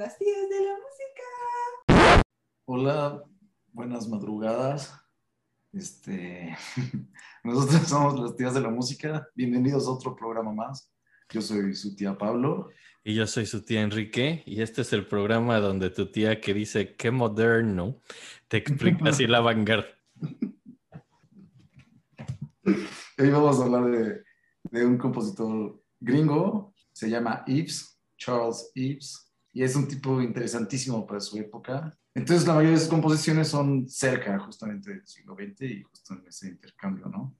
las tías de la música. Hola, buenas madrugadas. Este, nosotros somos las tías de la música. Bienvenidos a otro programa más. Yo soy su tía Pablo. Y yo soy su tía Enrique. Y este es el programa donde tu tía que dice qué moderno te explica así la vanguardia. Hoy vamos a hablar de, de un compositor gringo. Se llama Ives, Charles Ives. Y es un tipo interesantísimo para su época. Entonces, la mayoría de sus composiciones son cerca justamente del siglo XX y justo en ese intercambio, ¿no?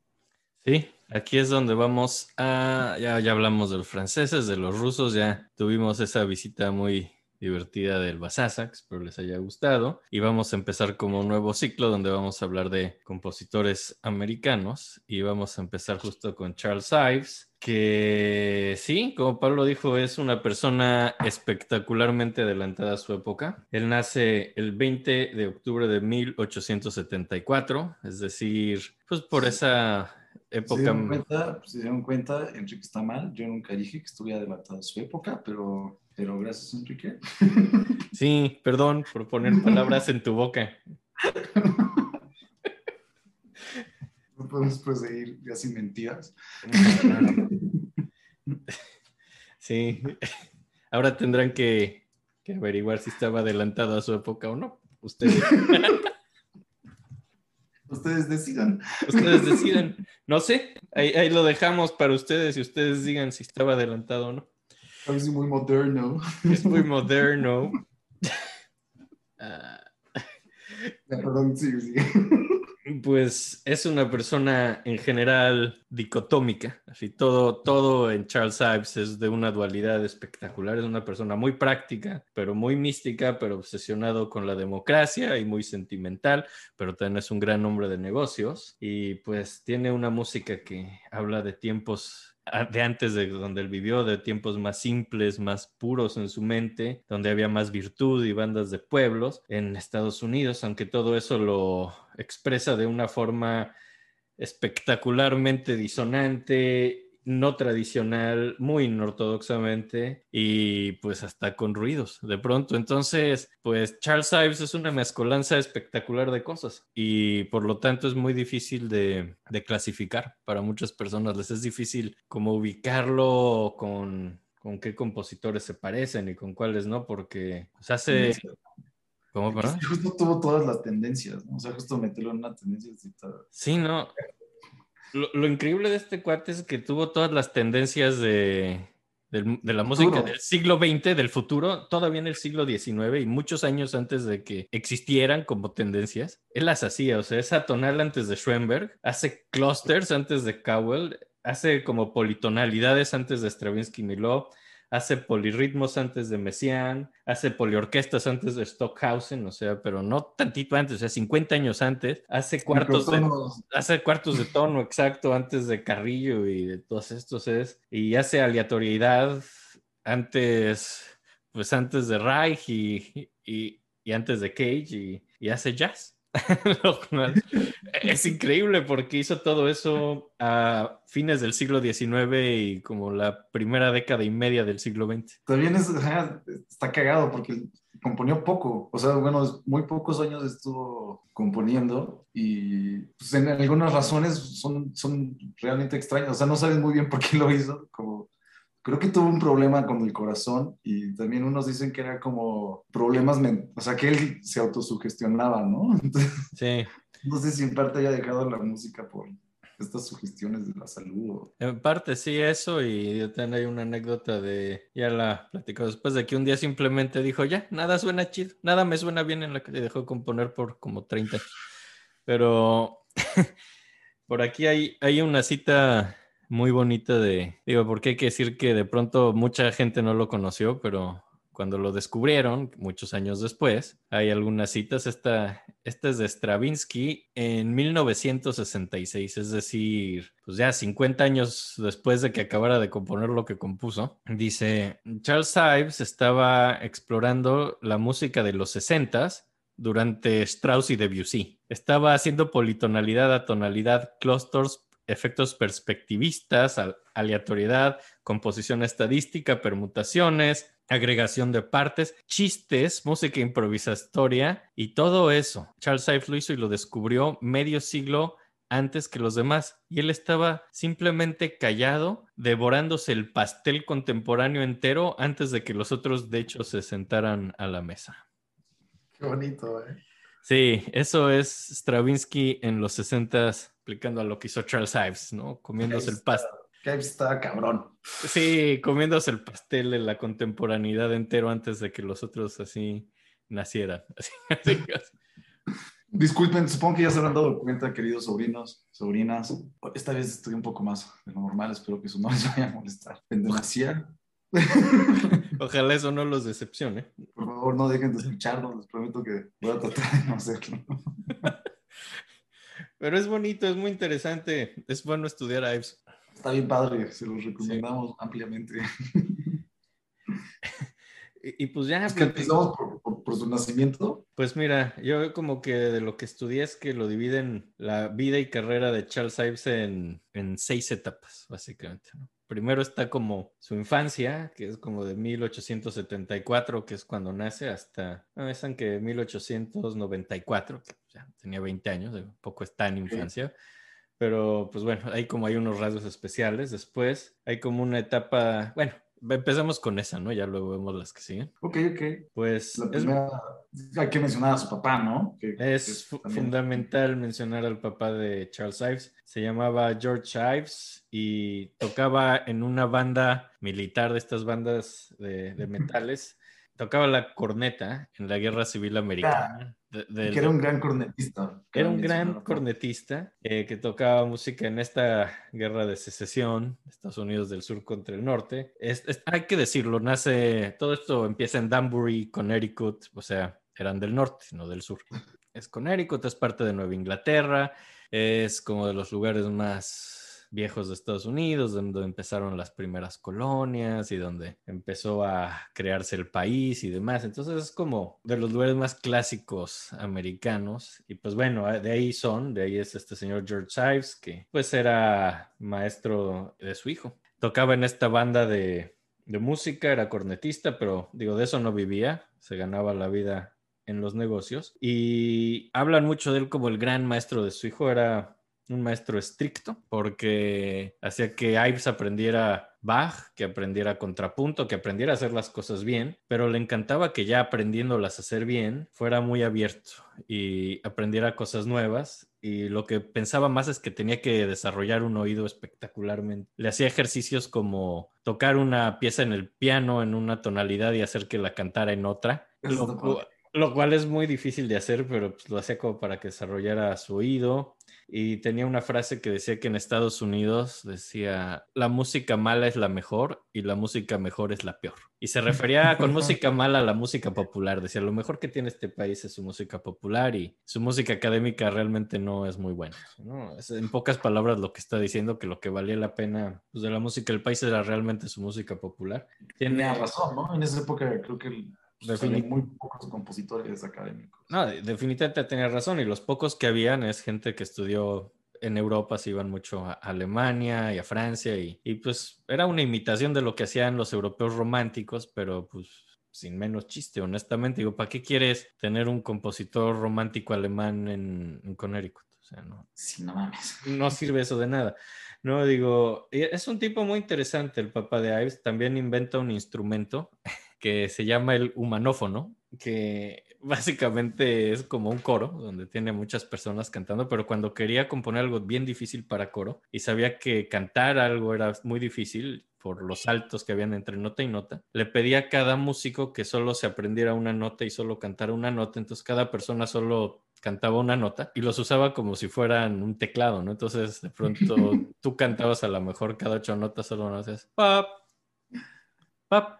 Sí, aquí es donde vamos a, ya, ya hablamos de los franceses, de los rusos, ya tuvimos esa visita muy divertida del Basasa, espero les haya gustado. Y vamos a empezar como un nuevo ciclo donde vamos a hablar de compositores americanos y vamos a empezar justo con Charles Ives, que sí, como Pablo dijo, es una persona espectacularmente adelantada a su época. Él nace el 20 de octubre de 1874, es decir, pues por esa época. Se dieron cuenta, se dieron cuenta, Enrique está mal. Yo nunca dije que estuviera adelantado a su época, pero, pero gracias, Enrique. Sí, perdón por poner palabras en tu boca. Podemos proseguir ya sin mentiras. Sí, ahora tendrán que, que averiguar si estaba adelantado a su época o no. Ustedes. Ustedes decidan. Ustedes decidan. No sé, ahí, ahí, lo dejamos para ustedes y ustedes digan si estaba adelantado o no. Si muy moderno. Es muy moderno. Uh, perdón, sigue, sigue. Pues es una persona en general dicotómica, así todo, todo en Charles Ives es de una dualidad espectacular, es una persona muy práctica, pero muy mística, pero obsesionado con la democracia y muy sentimental, pero también es un gran hombre de negocios y pues tiene una música que habla de tiempos de antes de donde él vivió, de tiempos más simples, más puros en su mente, donde había más virtud y bandas de pueblos en Estados Unidos, aunque todo eso lo expresa de una forma espectacularmente disonante, no tradicional, muy inortodoxamente y pues hasta con ruidos de pronto. Entonces, pues Charles Ives es una mezcolanza espectacular de cosas y por lo tanto es muy difícil de, de clasificar para muchas personas. Les es difícil como ubicarlo con, con qué compositores se parecen y con cuáles no, porque pues, hace... ¿Cómo, perdón? Justo tuvo todas las tendencias, ¿no? O sea, justo meterlo en una tendencia. Sí, no. Lo, lo, increíble de este cuate es que tuvo todas las tendencias de, de, de la música Futuro. del siglo XX, del futuro, todavía en el siglo XIX y muchos años antes de que existieran como tendencias. Él las hacía, o sea, es atonal antes de Schoenberg, hace clusters antes de Cowell, hace como politonalidades antes de Stravinsky Milov, hace polirritmos antes de Messiaen, hace poliorquestas antes de Stockhausen, o sea, pero no tantito antes, o sea, 50 años antes, hace cuartos de, hace cuartos de tono exacto antes de Carrillo y de todos estos es, y hace aleatoriedad antes, pues antes de Reich y, y, y antes de Cage y, y hace jazz. es increíble porque hizo todo eso a fines del siglo XIX y como la primera década y media del siglo XX. También es, está cagado porque componió poco, o sea, bueno, muy pocos años estuvo componiendo y pues, en algunas razones son, son realmente extrañas, o sea, no saben muy bien por qué lo hizo, como creo que tuvo un problema con el corazón y también unos dicen que era como problemas, o sea, que él se autosugestionaba, ¿no? Entonces, sí. No sé si en parte haya dejado la música por estas sugestiones de la salud. O... En parte sí, eso, y yo también hay una anécdota de, ya la platicó después de que un día simplemente dijo, ya, nada suena chido, nada me suena bien en la que dejó componer por como 30 años. Pero por aquí hay, hay una cita muy bonita de, digo, porque hay que decir que de pronto mucha gente no lo conoció, pero cuando lo descubrieron, muchos años después, hay algunas citas, esta, esta es de Stravinsky en 1966, es decir, pues ya 50 años después de que acabara de componer lo que compuso, dice, Charles Ives estaba explorando la música de los 60s durante Strauss y Debussy. Estaba haciendo politonalidad a tonalidad, clusters, efectos perspectivistas, aleatoriedad, composición estadística, permutaciones, agregación de partes, chistes, música improvisatoria y todo eso. Charles Ives lo hizo y lo descubrió medio siglo antes que los demás. Y él estaba simplemente callado, devorándose el pastel contemporáneo entero antes de que los otros, de hecho, se sentaran a la mesa. Qué bonito, ¿eh? Sí, eso es Stravinsky en los 60 explicando a lo que hizo Charles Ives, ¿no? Comiéndose el pastel. Que está cabrón. Sí, comiéndose el pastel en la contemporaneidad entero antes de que los otros así nacieran. Así, así, así. Disculpen, supongo que ya se habrán dado cuenta, queridos sobrinos, sobrinas. Esta vez estoy un poco más de lo normal, espero que eso no les vaya a molestar. En demasía. Ojalá eso no los decepcione. Por favor, no dejen de escucharnos, les prometo que voy a tratar de no hacerlo. Pero es bonito, es muy interesante, es bueno estudiar a Ives. Está bien padre, se los recomendamos ampliamente. Y, y pues ya, Es que pues, empezamos por, por- por su nacimiento. pues mira, yo como que de lo que estudié es que lo dividen la vida y carrera de Charles Ives en, en seis etapas, básicamente. ¿no? Primero está como su infancia, que es como de 1874, que es cuando nace, hasta, no, es que 1894, que ya tenía 20 años, de poco está en infancia. Pero pues bueno, hay como hay unos rasgos especiales. Después hay como una etapa, bueno, empezamos con esa, ¿no? Ya luego vemos las que siguen. Ok, ok. Pues La es, primera, hay que mencionar a su papá, ¿no? Que- es también- fundamental mencionar al papá de Charles Ives. Se llamaba George Ives y tocaba en una banda militar de estas bandas de, de metales. Tocaba la corneta en la Guerra Civil Americana. de- Que era un gran cornetista. Era un gran cornetista eh, que tocaba música en esta guerra de secesión, Estados Unidos del Sur contra el Norte. Es- es- hay que decirlo, nace, todo esto empieza en Danbury, Connecticut, o sea, eran del norte, no del sur. Es Connecticut, es parte de Nueva Inglaterra, es como de los lugares más viejos de Estados Unidos, donde empezaron las primeras colonias y donde empezó a crearse el país y demás. Entonces es como de los lugares más clásicos americanos. Y pues bueno, de ahí son, de ahí es este señor George Ives, que pues era maestro de su hijo. Tocaba en esta banda de, de música, era cornetista, pero digo, de eso no vivía, se ganaba la vida en los negocios. Y hablan mucho de él como el gran maestro de su hijo, era un maestro estricto porque hacía que Ives aprendiera Bach, que aprendiera contrapunto, que aprendiera a hacer las cosas bien, pero le encantaba que ya aprendiéndolas a hacer bien fuera muy abierto y aprendiera cosas nuevas. Y lo que pensaba más es que tenía que desarrollar un oído espectacularmente. Le hacía ejercicios como tocar una pieza en el piano en una tonalidad y hacer que la cantara en otra. Lo cual es muy difícil de hacer, pero pues, lo hacía como para que desarrollara su oído. Y tenía una frase que decía que en Estados Unidos decía, la música mala es la mejor y la música mejor es la peor. Y se refería con música mala a la música popular. Decía, lo mejor que tiene este país es su música popular y su música académica realmente no es muy buena. ¿no? Es en pocas palabras lo que está diciendo, que lo que valía la pena pues, de la música del país era realmente su música popular. Tenía razón, ¿no? En esa época creo que el- Defini- había muy pocos compositores académicos. No, de- definitivamente tenía razón y los pocos que habían es gente que estudió en Europa, se iban mucho a Alemania y a Francia y, y, pues era una imitación de lo que hacían los europeos románticos, pero pues sin menos chiste, honestamente. Digo, ¿para qué quieres tener un compositor romántico alemán en, en Connecticut? O sea, no, Sí, no mames. no sirve eso de nada. No, digo, es un tipo muy interesante el papá de Ives. También inventa un instrumento que se llama el humanófono, que básicamente es como un coro donde tiene muchas personas cantando, pero cuando quería componer algo bien difícil para coro y sabía que cantar algo era muy difícil por los saltos que habían entre nota y nota, le pedía a cada músico que solo se aprendiera una nota y solo cantara una nota, entonces cada persona solo cantaba una nota y los usaba como si fueran un teclado, ¿no? Entonces de pronto tú cantabas a lo mejor cada ocho notas solo no hacías pap, pap,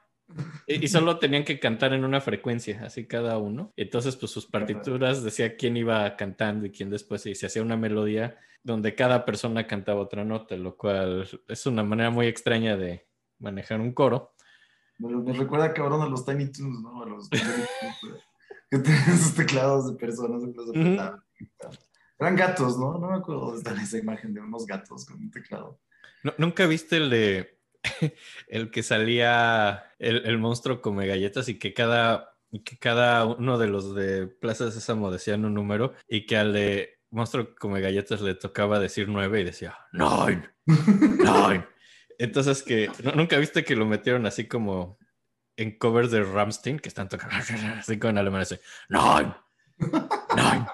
y, y solo tenían que cantar en una frecuencia, así cada uno. Entonces, pues sus partituras decía quién iba cantando y quién después, y se hacía una melodía donde cada persona cantaba otra nota, lo cual es una manera muy extraña de manejar un coro. Me, me recuerda cabrón a los Tiny Toons, ¿no? A los Tiny Toons, que tienen esos teclados de personas que los. Eran gatos, ¿no? No me acuerdo dónde está esa imagen de unos gatos con un teclado. ¿Nu- ¿Nunca viste el de el que salía el, el monstruo come galletas y que cada, que cada uno de los de Plaza de Sésamo decían un número y que al de monstruo come galletas le tocaba decir nueve y decía nine, nine. Entonces que ¿no- nunca viste que lo metieron así como en covers de Ramstein que están tocando así con alemán así nine, nine.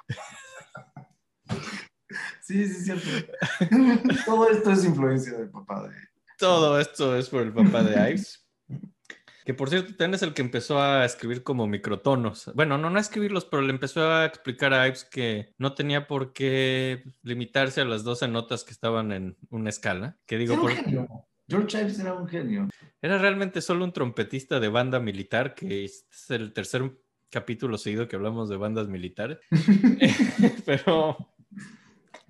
Sí, sí, cierto. Todo esto es influencia del papá de. Todo esto es por el papá de Ives. Que por cierto, también es el que empezó a escribir como microtonos. Bueno, no, no a escribirlos, pero le empezó a explicar a Ives que no tenía por qué limitarse a las 12 notas que estaban en una escala. Que digo, Era un por- genio. George Ives era un genio. era realmente solo un trompetista de banda militar, que este es el tercer capítulo seguido que hablamos de bandas militares. pero,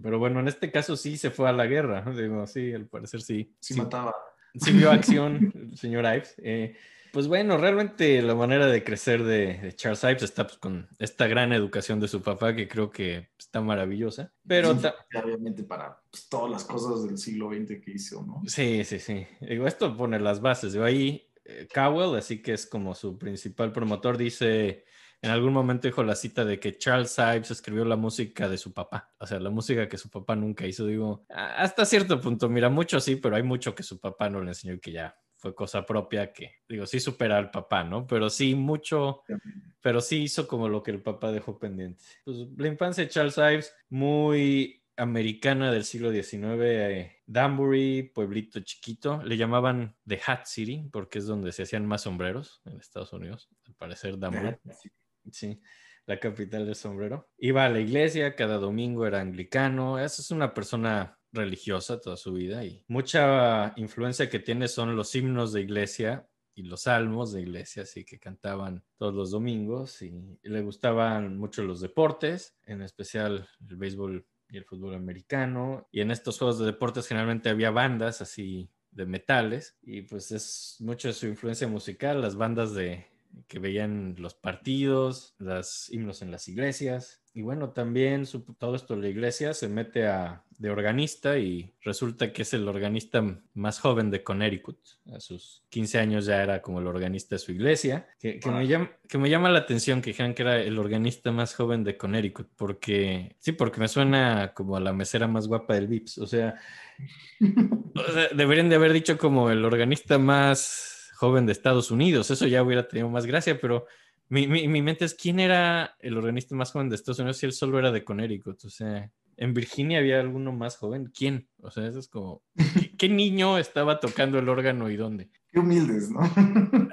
pero bueno, en este caso sí se fue a la guerra. Digo, sí, al parecer sí. Sí, sí mataba. sí vio acción el señor Ives. Eh, pues bueno, realmente la manera de crecer de, de Charles Ives está pues, con esta gran educación de su papá que creo que está maravillosa. Pero Sí, ta- obviamente para pues, todas las cosas del siglo XX que hizo, ¿no? sí, sí, sí. Digo, esto pone las bases. Digo, ahí eh, Cowell, así que es como su principal promotor, dice... En algún momento dijo la cita de que Charles Ives escribió la música de su papá, o sea, la música que su papá nunca hizo. Digo, hasta cierto punto, mira, mucho sí, pero hay mucho que su papá no le enseñó y que ya fue cosa propia que, digo, sí supera al papá, ¿no? Pero sí mucho, pero sí hizo como lo que el papá dejó pendiente. Pues la infancia de Charles Ives, muy americana del siglo XIX, eh, Danbury, pueblito chiquito, le llamaban The Hat City porque es donde se hacían más sombreros en Estados Unidos, al parecer Danbury. Sí. La capital del sombrero. Iba a la iglesia, cada domingo era anglicano. Esa es una persona religiosa toda su vida y mucha influencia que tiene son los himnos de iglesia y los salmos de iglesia, así que cantaban todos los domingos y le gustaban mucho los deportes, en especial el béisbol y el fútbol americano. Y en estos juegos de deportes generalmente había bandas así de metales y pues es mucho su influencia musical, las bandas de que veían los partidos, los himnos en las iglesias. Y bueno, también su- todo esto la iglesia se mete a, de organista y resulta que es el organista más joven de Connecticut. A sus 15 años ya era como el organista de su iglesia. Que, que me, llama, que me llama la atención que dijeran que era el organista más joven de Connecticut, porque sí, porque me suena como a la mesera más guapa del Vips. O sea, o sea, deberían de haber dicho como el organista más joven de Estados Unidos. Eso ya hubiera tenido más gracia, pero mi, mi, mi mente es quién era el organista más joven de Estados Unidos si él solo era de Connecticut. O sea, en Virginia había alguno más joven. ¿Quién? O sea, eso es como, ¿qué, qué niño estaba tocando el órgano y dónde? Qué humildes, ¿no?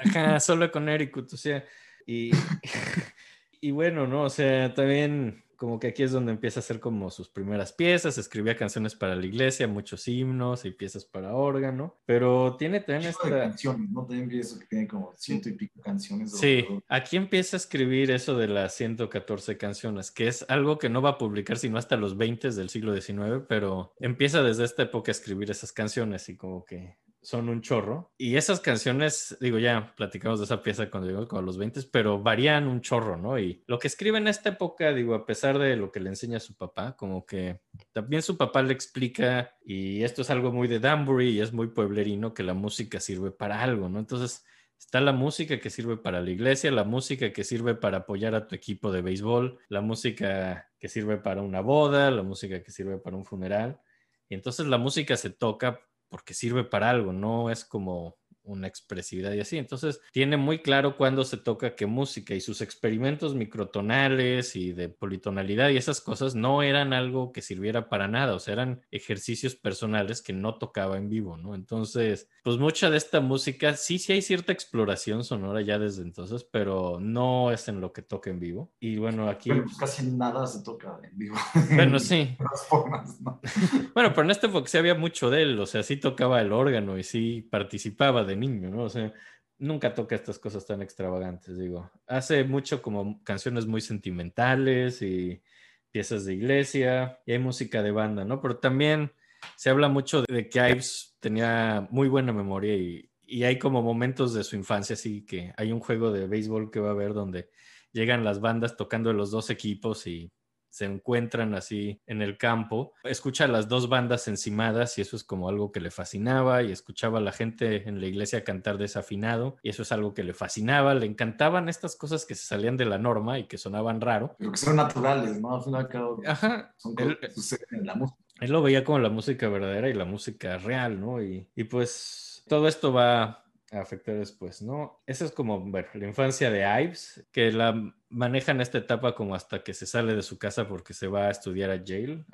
Ajá, solo Connecticut, o sea, y, y bueno, ¿no? O sea, también como que aquí es donde empieza a hacer como sus primeras piezas, escribía canciones para la iglesia, muchos himnos y piezas para órgano, pero tiene también Chico de esta... canciones, ¿no? También vi eso que tiene como ciento y pico canciones. Sí, aquí empieza a escribir eso de las 114 canciones, que es algo que no va a publicar sino hasta los 20 del siglo XIX, pero empieza desde esta época a escribir esas canciones y como que son un chorro. Y esas canciones, digo, ya platicamos de esa pieza cuando llegó a los 20, pero varían un chorro, ¿no? Y lo que escribe en esta época, digo, a pesar de lo que le enseña su papá, como que también su papá le explica, y esto es algo muy de Danbury y es muy pueblerino, que la música sirve para algo, ¿no? Entonces, Está la música que sirve para la iglesia, la música que sirve para apoyar a tu equipo de béisbol, la música que sirve para una boda, la música que sirve para un funeral. Y entonces la música se toca porque sirve para algo, no es como una expresividad y así. Entonces tiene muy claro cuándo se toca qué música y sus experimentos microtonales y de politonalidad y esas cosas no eran algo que sirviera para nada, o sea, eran ejercicios personales que no tocaba en vivo, ¿no? Entonces, pues mucha de esta música, sí, sí hay cierta exploración sonora ya desde entonces, pero no es en lo que toca en vivo. Y bueno, aquí... Pero pues casi nada se toca en vivo. Bueno, sí. Bueno, pero en este época sí había mucho de él, o sea, sí tocaba el órgano y sí participaba de niño, ¿no? O sea, nunca toca estas cosas tan extravagantes, digo. Hace mucho como canciones muy sentimentales y piezas de iglesia y hay música de banda, ¿no? Pero también se habla mucho de que Ives tenía muy buena memoria y, y hay como momentos de su infancia, así que hay un juego de béisbol que va a haber donde llegan las bandas tocando de los dos equipos y se encuentran así en el campo. Escucha las dos bandas encimadas y eso es como algo que le fascinaba y escuchaba a la gente en la iglesia cantar desafinado y eso es algo que le fascinaba. Le encantaban estas cosas que se salían de la norma y que sonaban raro. Pero que son naturales, ¿no? Ajá. son cosas que suceden en la música. él lo veía como la música verdadera y la música real, ¿no? Y, y pues todo esto va afectar después, ¿no? Esa es como, bueno, la infancia de Ives, que la maneja en esta etapa como hasta que se sale de su casa porque se va a estudiar a Yale.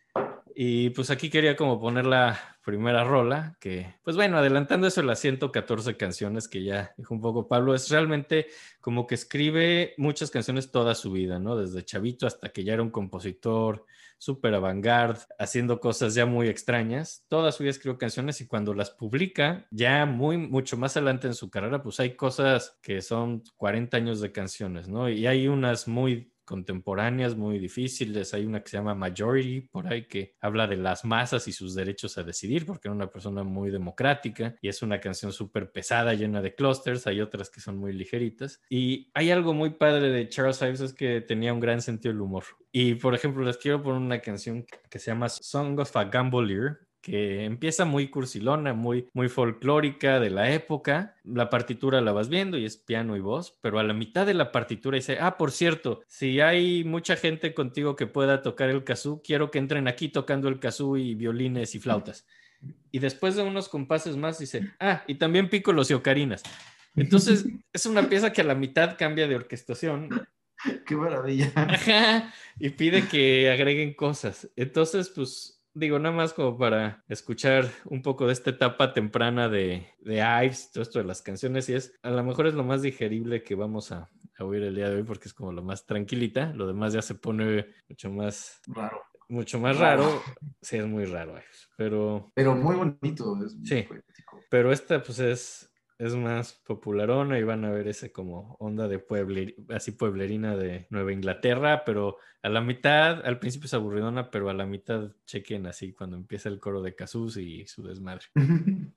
Y pues aquí quería como poner la primera rola, que pues bueno, adelantando eso las 114 canciones que ya dijo un poco Pablo, es realmente como que escribe muchas canciones toda su vida, ¿no? Desde chavito hasta que ya era un compositor súper avant-garde, haciendo cosas ya muy extrañas. Toda su vida escribió canciones y cuando las publica, ya muy, mucho más adelante en su carrera, pues hay cosas que son 40 años de canciones, ¿no? Y hay unas muy contemporáneas muy difíciles. Hay una que se llama Majority, por ahí, que habla de las masas y sus derechos a decidir, porque era una persona muy democrática y es una canción súper pesada, llena de clusters. Hay otras que son muy ligeritas. Y hay algo muy padre de Charles Ives, es que tenía un gran sentido del humor. Y, por ejemplo, les quiero poner una canción que se llama Song of a Gambolier, que empieza muy cursilona, muy, muy folclórica de la época. La partitura la vas viendo y es piano y voz, pero a la mitad de la partitura dice, ah, por cierto, si hay mucha gente contigo que pueda tocar el kazoo, quiero que entren aquí tocando el kazoo y violines y flautas. Y después de unos compases más dice, ah, y también pícolos y ocarinas. Entonces, es una pieza que a la mitad cambia de orquestación Qué maravilla. Ajá, y pide que agreguen cosas. Entonces, pues, digo, nada más como para escuchar un poco de esta etapa temprana de, de Ives, todo esto de las canciones, y es, a lo mejor es lo más digerible que vamos a, a oír el día de hoy, porque es como lo más tranquilita, lo demás ya se pone mucho más, Raro. mucho más Raro. raro. Sí, es muy raro, Ives, pero, Pero muy bonito. Es muy Sí. poético. pero esta, pues, es... Es más popularona y van a ver ese como onda de puebler, así pueblerina de Nueva Inglaterra, pero a la mitad, al principio es aburridona, pero a la mitad chequen así cuando empieza el coro de Casus y su desmadre.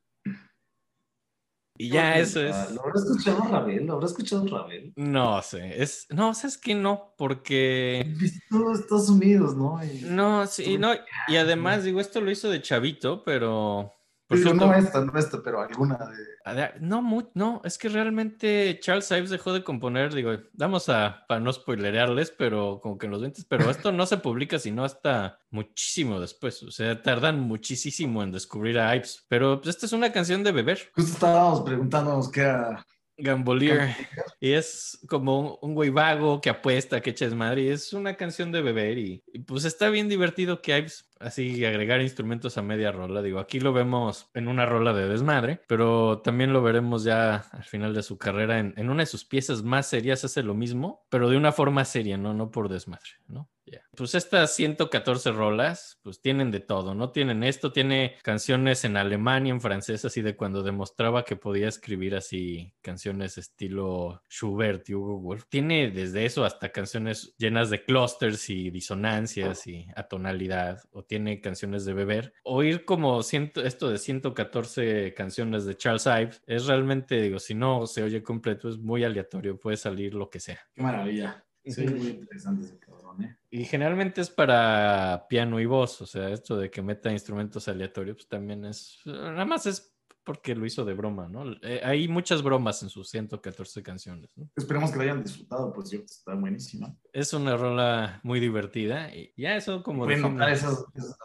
Y ya eso es. Ah, ¿Lo habrá escuchado Ravel? ¿Lo habrá escuchado Ravel? No sé, es. No, sabes que no, porque. Visitó Estados Unidos, ¿no? Y- No, sí, no. Y además, digo, esto lo hizo de chavito, pero. Por Digo, cierto, no esta, no esta, pero alguna de. No, no, es que realmente Charles Ives dejó de componer, digo, vamos a, para no spoilerearles, pero como que en los 20, pero esto no se publica sino hasta muchísimo después, o sea, tardan muchísimo en descubrir a Ives, pero pues esta es una canción de beber, Justo estábamos preguntándonos qué era. Gambolier, y es como un, un güey vago que apuesta, que echa desmadre, y es una canción de beber, y, y, pues está bien divertido que Ives así agregar instrumentos a media rola. Digo, aquí lo vemos en una rola de desmadre, pero también lo veremos ya al final de su carrera en, en una de sus piezas más serias, hace lo mismo, pero de una forma seria, no, no por desmadre, ¿no? Ya. Pues estas 114 rolas, pues tienen de todo, ¿no? Tienen esto, tiene canciones en alemán y en francés, así de cuando demostraba que podía escribir así canciones estilo Schubert y Hugo Wolf. Tiene desde eso hasta canciones llenas de clusters y disonancias y atonalidad, o tiene canciones de beber. Oír como ciento, esto de 114 canciones de Charles Ives es realmente, digo, si no se oye completo, es muy aleatorio, puede salir lo que sea. Qué maravilla. Sí, muy interesante ese cabrón, ¿eh? Y generalmente es para piano y voz, o sea, esto de que meta instrumentos aleatorios, pues también es, nada más es porque lo hizo de broma, ¿no? Eh, hay muchas bromas en sus 114 canciones, ¿no? Esperemos que lo hayan disfrutado, por cierto, está buenísima. Es una rola muy divertida y ya eso como Pueden define- notar esas, esas-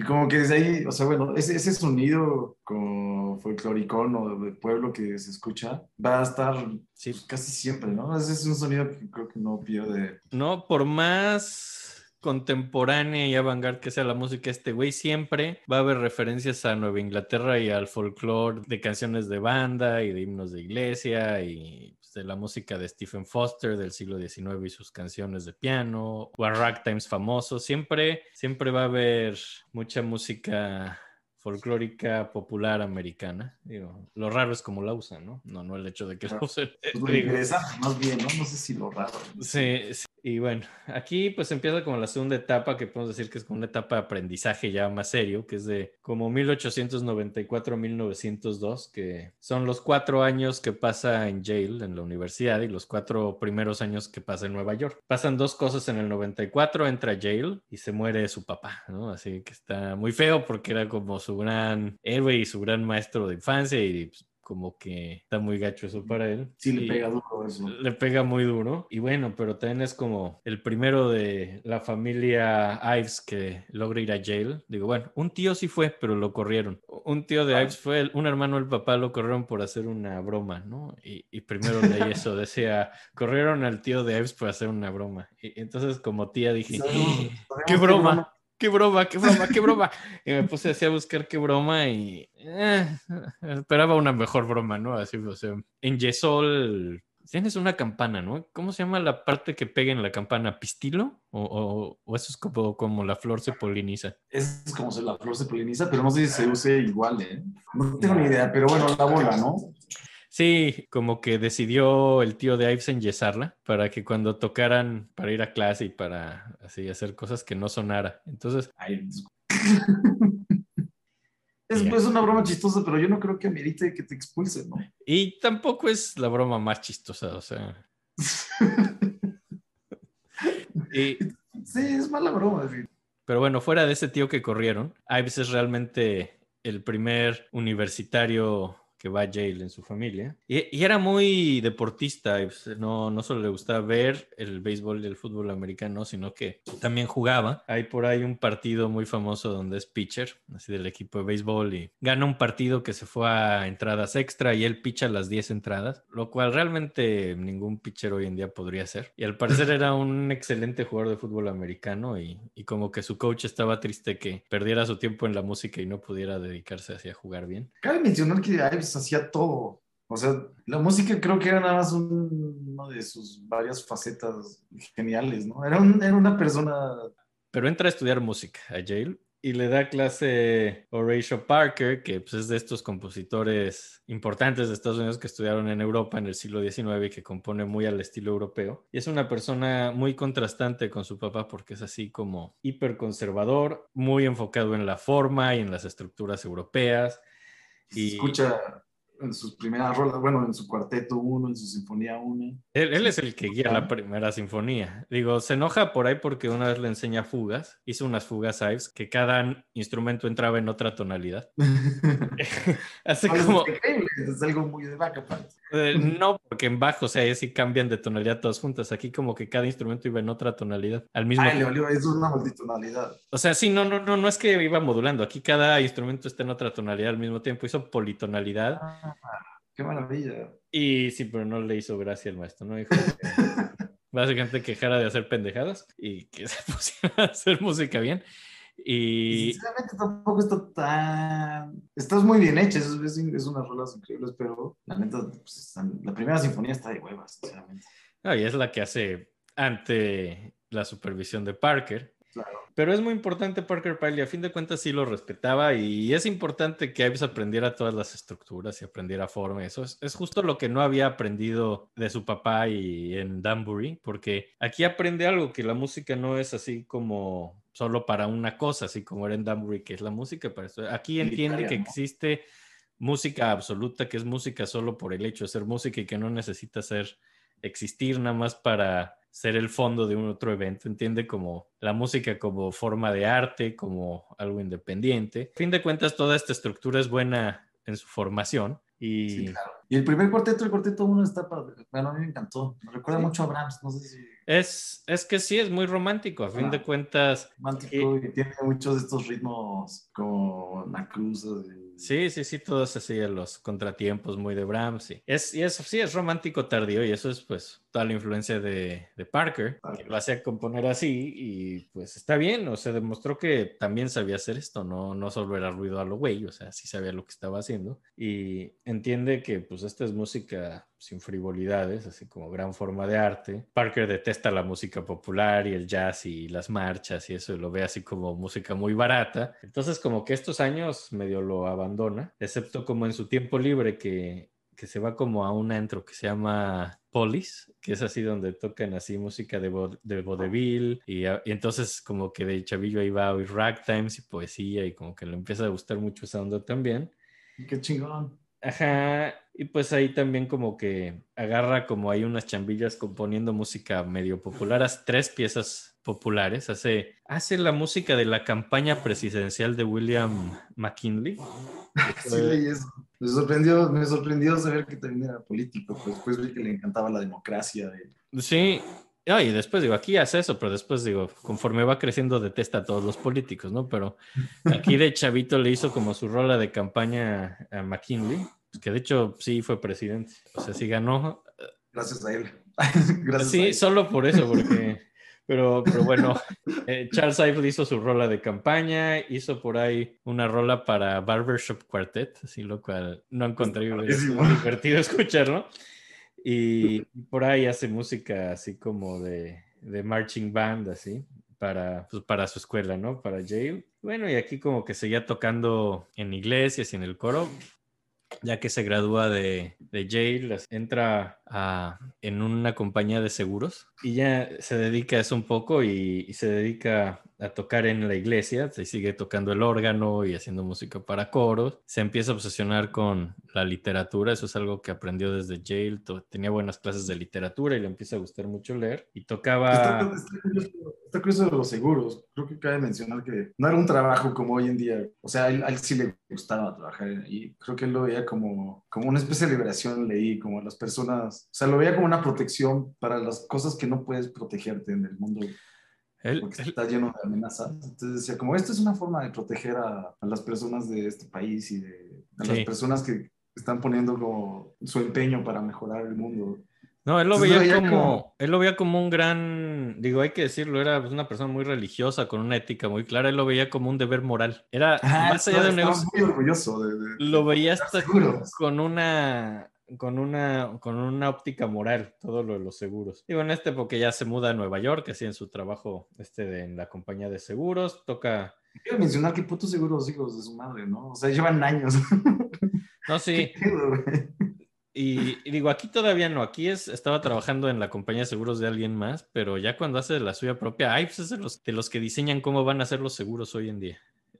Y como que desde ahí, o sea, bueno, ese, ese sonido como folcloricón o de pueblo que se escucha va a estar Sí. pues, casi siempre, ¿no? Ese es un sonido que creo que no pierde. No, por más contemporánea y avant que sea la música, este güey siempre va a haber referencias a Nueva Inglaterra y al folclore de canciones de banda y de himnos de iglesia y de la música de Stephen Foster del siglo XIX y sus canciones de piano o a ragtimes famosos. Siempre, siempre va a haber mucha música folclórica popular americana. Digo, lo raro es como la usan, ¿no? No, no el hecho de que la usen. Pues lo interesante, más bien, ¿no? No sé si lo raro. Sí, sí. Y bueno, aquí pues empieza como la segunda etapa, que podemos decir que es como una etapa de aprendizaje ya más serio, que es de como 1894 a 1902, que son los cuatro años que pasa en Yale, en la universidad, y los cuatro primeros años que pasa en Nueva York. Pasan dos cosas en el 94, entra a Yale y se muere su papá, ¿no? Así que está muy feo porque era como su gran héroe y su gran maestro de infancia y pues, como que está muy gacho eso para él. Sí, le pega duro eso. Le pega muy duro. Y bueno, pero también es como el primero de la familia Ives que logra ir a Yale. Digo, bueno, un tío sí fue, pero lo corrieron. Un tío de Ah. Ives fue, el- un hermano del papá lo corrieron por hacer una broma, ¿no? Y, y primero leí eso, decía, corrieron al tío de Ives por hacer una broma. Y entonces como tía dije, ¡qué broma! ¡Qué broma, qué broma, qué broma! Y me puse así a buscar qué broma y eh, esperaba una mejor broma, ¿no? Así, o sea, en Yesol tienes una campana, ¿no? ¿Cómo se llama la parte que pega en la campana? ¿Pistilo? ¿O, o- eso es como, como la flor se poliniza? Es como si la flor se poliniza, pero no sé si se use igual, ¿eh? No tengo ni idea, pero bueno, la bola, ¿no? Sí, como que decidió el tío de Ives enyesarla para que cuando tocaran para ir a clase y para así hacer cosas que no sonara. Entonces, Ay, es pues una broma chistosa, pero yo no creo que amerite que te expulsen, ¿no? y tampoco es la broma más chistosa, o sea. Y, Sí, es mala broma. sí. Pero bueno, fuera de ese tío que corrieron, Ives es realmente el primer universitario que va Yale en su familia. Y, y era muy deportista, Ives. No, no solo le gustaba ver el béisbol y el fútbol americano, sino que también jugaba. Hay por ahí un partido muy famoso donde es pitcher, así del equipo de béisbol, y gana un partido que se fue a entradas extra y él picha las 10 entradas, lo cual realmente ningún pitcher hoy en día podría hacer. Y al parecer era un excelente jugador de fútbol americano y, y como que su coach estaba triste que perdiera su tiempo en la música y no pudiera dedicarse así a jugar bien. Cabe mencionar que Hacía todo. O sea, la música creo que era nada más un- uno de sus varias facetas geniales, ¿no? Era, un- era una persona... Pero entra a estudiar música a Yale y le da clase Horatio Parker, que pues, es de estos compositores importantes de Estados Unidos que estudiaron en Europa en el siglo XIX y que compone muy al estilo europeo. Y es una persona muy contrastante con su papá porque es así como hiperconservador, muy enfocado en la forma y en las estructuras europeas. Se escucha en sus primeras rolas, bueno, en su cuarteto 1, en su sinfonía 1. Él, él es el que guía la primera sinfonía. Digo, se enoja por ahí porque una vez le enseña fugas. Hizo unas fugas Ives que cada instrumento entraba en otra tonalidad. Hace como... Es increíble, es algo muy de vaca, aparte. Eh, no, porque en bajo, o sea, ahí sí cambian de tonalidad todas juntas. Aquí como que cada instrumento iba en otra tonalidad. Al mismo Ay, valió, es una multitonalidad. O sea, sí, no, no, no, no es que iba modulando. Aquí cada instrumento está en otra tonalidad al mismo tiempo. Hizo politonalidad. Ah, qué maravilla. Y sí, pero no le hizo gracia al maestro, ¿no? Dijo que básicamente que dejara de hacer pendejadas y que se pusiera a hacer música bien. Y Y sinceramente tampoco está tan... Estás muy bien hecha, es, es, es unas rolas increíbles, pero la neta, pues, están- la primera sinfonía está de huevas, sinceramente. no, y es la que hace ante la supervisión de Parker. Claro. Pero es muy importante Parker Pyle y a fin de cuentas sí lo respetaba y es importante que Ives aprendiera todas las estructuras y aprendiera forma. Eso es, es justo lo que no había aprendido de su papá y en Danbury, porque aquí aprende algo que la música no es así como solo para una cosa, así como era en Danbury, que es la música para esto. Aquí entiende que existe música absoluta, que es música solo por el hecho de ser música y que no necesita ser existir nada más para ser el fondo de un otro evento. Entiende como la música como forma de arte, como algo independiente. A fin de cuentas, toda esta estructura es buena en su formación y claro. Y el primer cuarteto, el cuarteto 1 está para... Bueno, a mí me encantó. Me recuerda Sí. mucho a Brahms, no sé si es, es que sí, es muy romántico. A fin Ah. de cuentas, romántico y tiene muchos de estos ritmos como Nacusa. Sí, sí, sí, todos así los contratiempos muy de Brahms. Sí. Es, y eso sí, es romántico tardío y eso es pues toda la influencia de, de Parker, que lo hacía componer así y pues está bien, o sea, demostró que también sabía hacer esto, no, no solo era ruido a lo güey, o sea, sí sabía lo que estaba haciendo y entiende que pues esta es música sin frivolidades, así como gran forma de arte. Parker detesta la música popular y el jazz y las marchas y eso, y lo ve así como música muy barata. Entonces como que estos años medio lo abandona, excepto como en su tiempo libre que, que se va como a un antro que se llama Polis, que es así donde tocan así música de, vo- de vodevil y, a- y entonces como que de chavillo ahí va a oír ragtimes y poesía y como que le empieza a gustar mucho esa onda también. Qué chingón. Ajá, y pues ahí también como que agarra como hay unas chambillas componiendo música medio popular, hace tres piezas populares, hace, hace la música de la campaña presidencial de William McKinley. Sí, leí eso. Me sorprendió, me sorprendió saber que también era político, pues después vi que le encantaba la democracia. de- Sí, y después digo, aquí hace eso, pero después digo, conforme va creciendo detesta a todos los políticos, ¿no? Pero aquí de chavito le hizo como su rola de campaña a McKinley, que de hecho sí fue presidente, o sea, sí ganó, Gracias a él. Gracias a Sí, él. solo por eso, porque. Pero, pero bueno, eh, Charles Ives hizo su rola de campaña, hizo por ahí una rola para Barbershop Quartet, así lo cual no encontré es padrísimo. divertido escucharlo. Y por ahí hace música así como de, de marching band, así, para, pues, para su escuela, ¿no? Para Yale. Bueno, y aquí como que seguía tocando en iglesias y en el coro, ya que se gradúa de, de Yale, entra a- en una compañía de seguros y ya se dedica a eso un poco y, y se dedica a tocar en la iglesia, se sigue tocando el órgano y haciendo música para coros, se empieza a obsesionar con la literatura, eso es algo que aprendió desde Yale, tenía buenas clases de literatura y le empieza a gustar mucho leer y tocaba... Está, curioso, de los seguros. Creo que cabe mencionar que no era un trabajo como hoy en día. O sea, a él, a sí le gustaba trabajar y creo que él lo veía como, como una especie de liberación, leí, como las personas, o sea, lo veía como una protección para las cosas que no puedes protegerte en el mundo él- porque él- está lleno de amenazas. Entonces decía, como esto es una forma de proteger a, a las personas de este país y de a las Sí. personas que están poniendo como su empeño para mejorar el mundo. No, él lo Entonces, veía como, como- él lo veía como un gran, digo, hay que decirlo, era pues, una persona muy religiosa, con una ética muy clara, él lo veía como un deber moral. Era más allá de un negocio, muy orgulloso de, de- lo veía hasta seguros. con una, con una, con una óptica moral, todo lo de los seguros. Digo, en este porque ya se muda a Nueva York, así en su trabajo este de, en la compañía de seguros, toca, Quiero mencionar que putos seguros hijos de su madre, ¿no? O sea, llevan años. no, sí. Y, y digo, aquí todavía no, aquí es, estaba trabajando en la compañía de seguros de alguien más, pero ya cuando hace la suya propia, Ives es de los, de los que diseñan cómo van a ser los seguros hoy en día.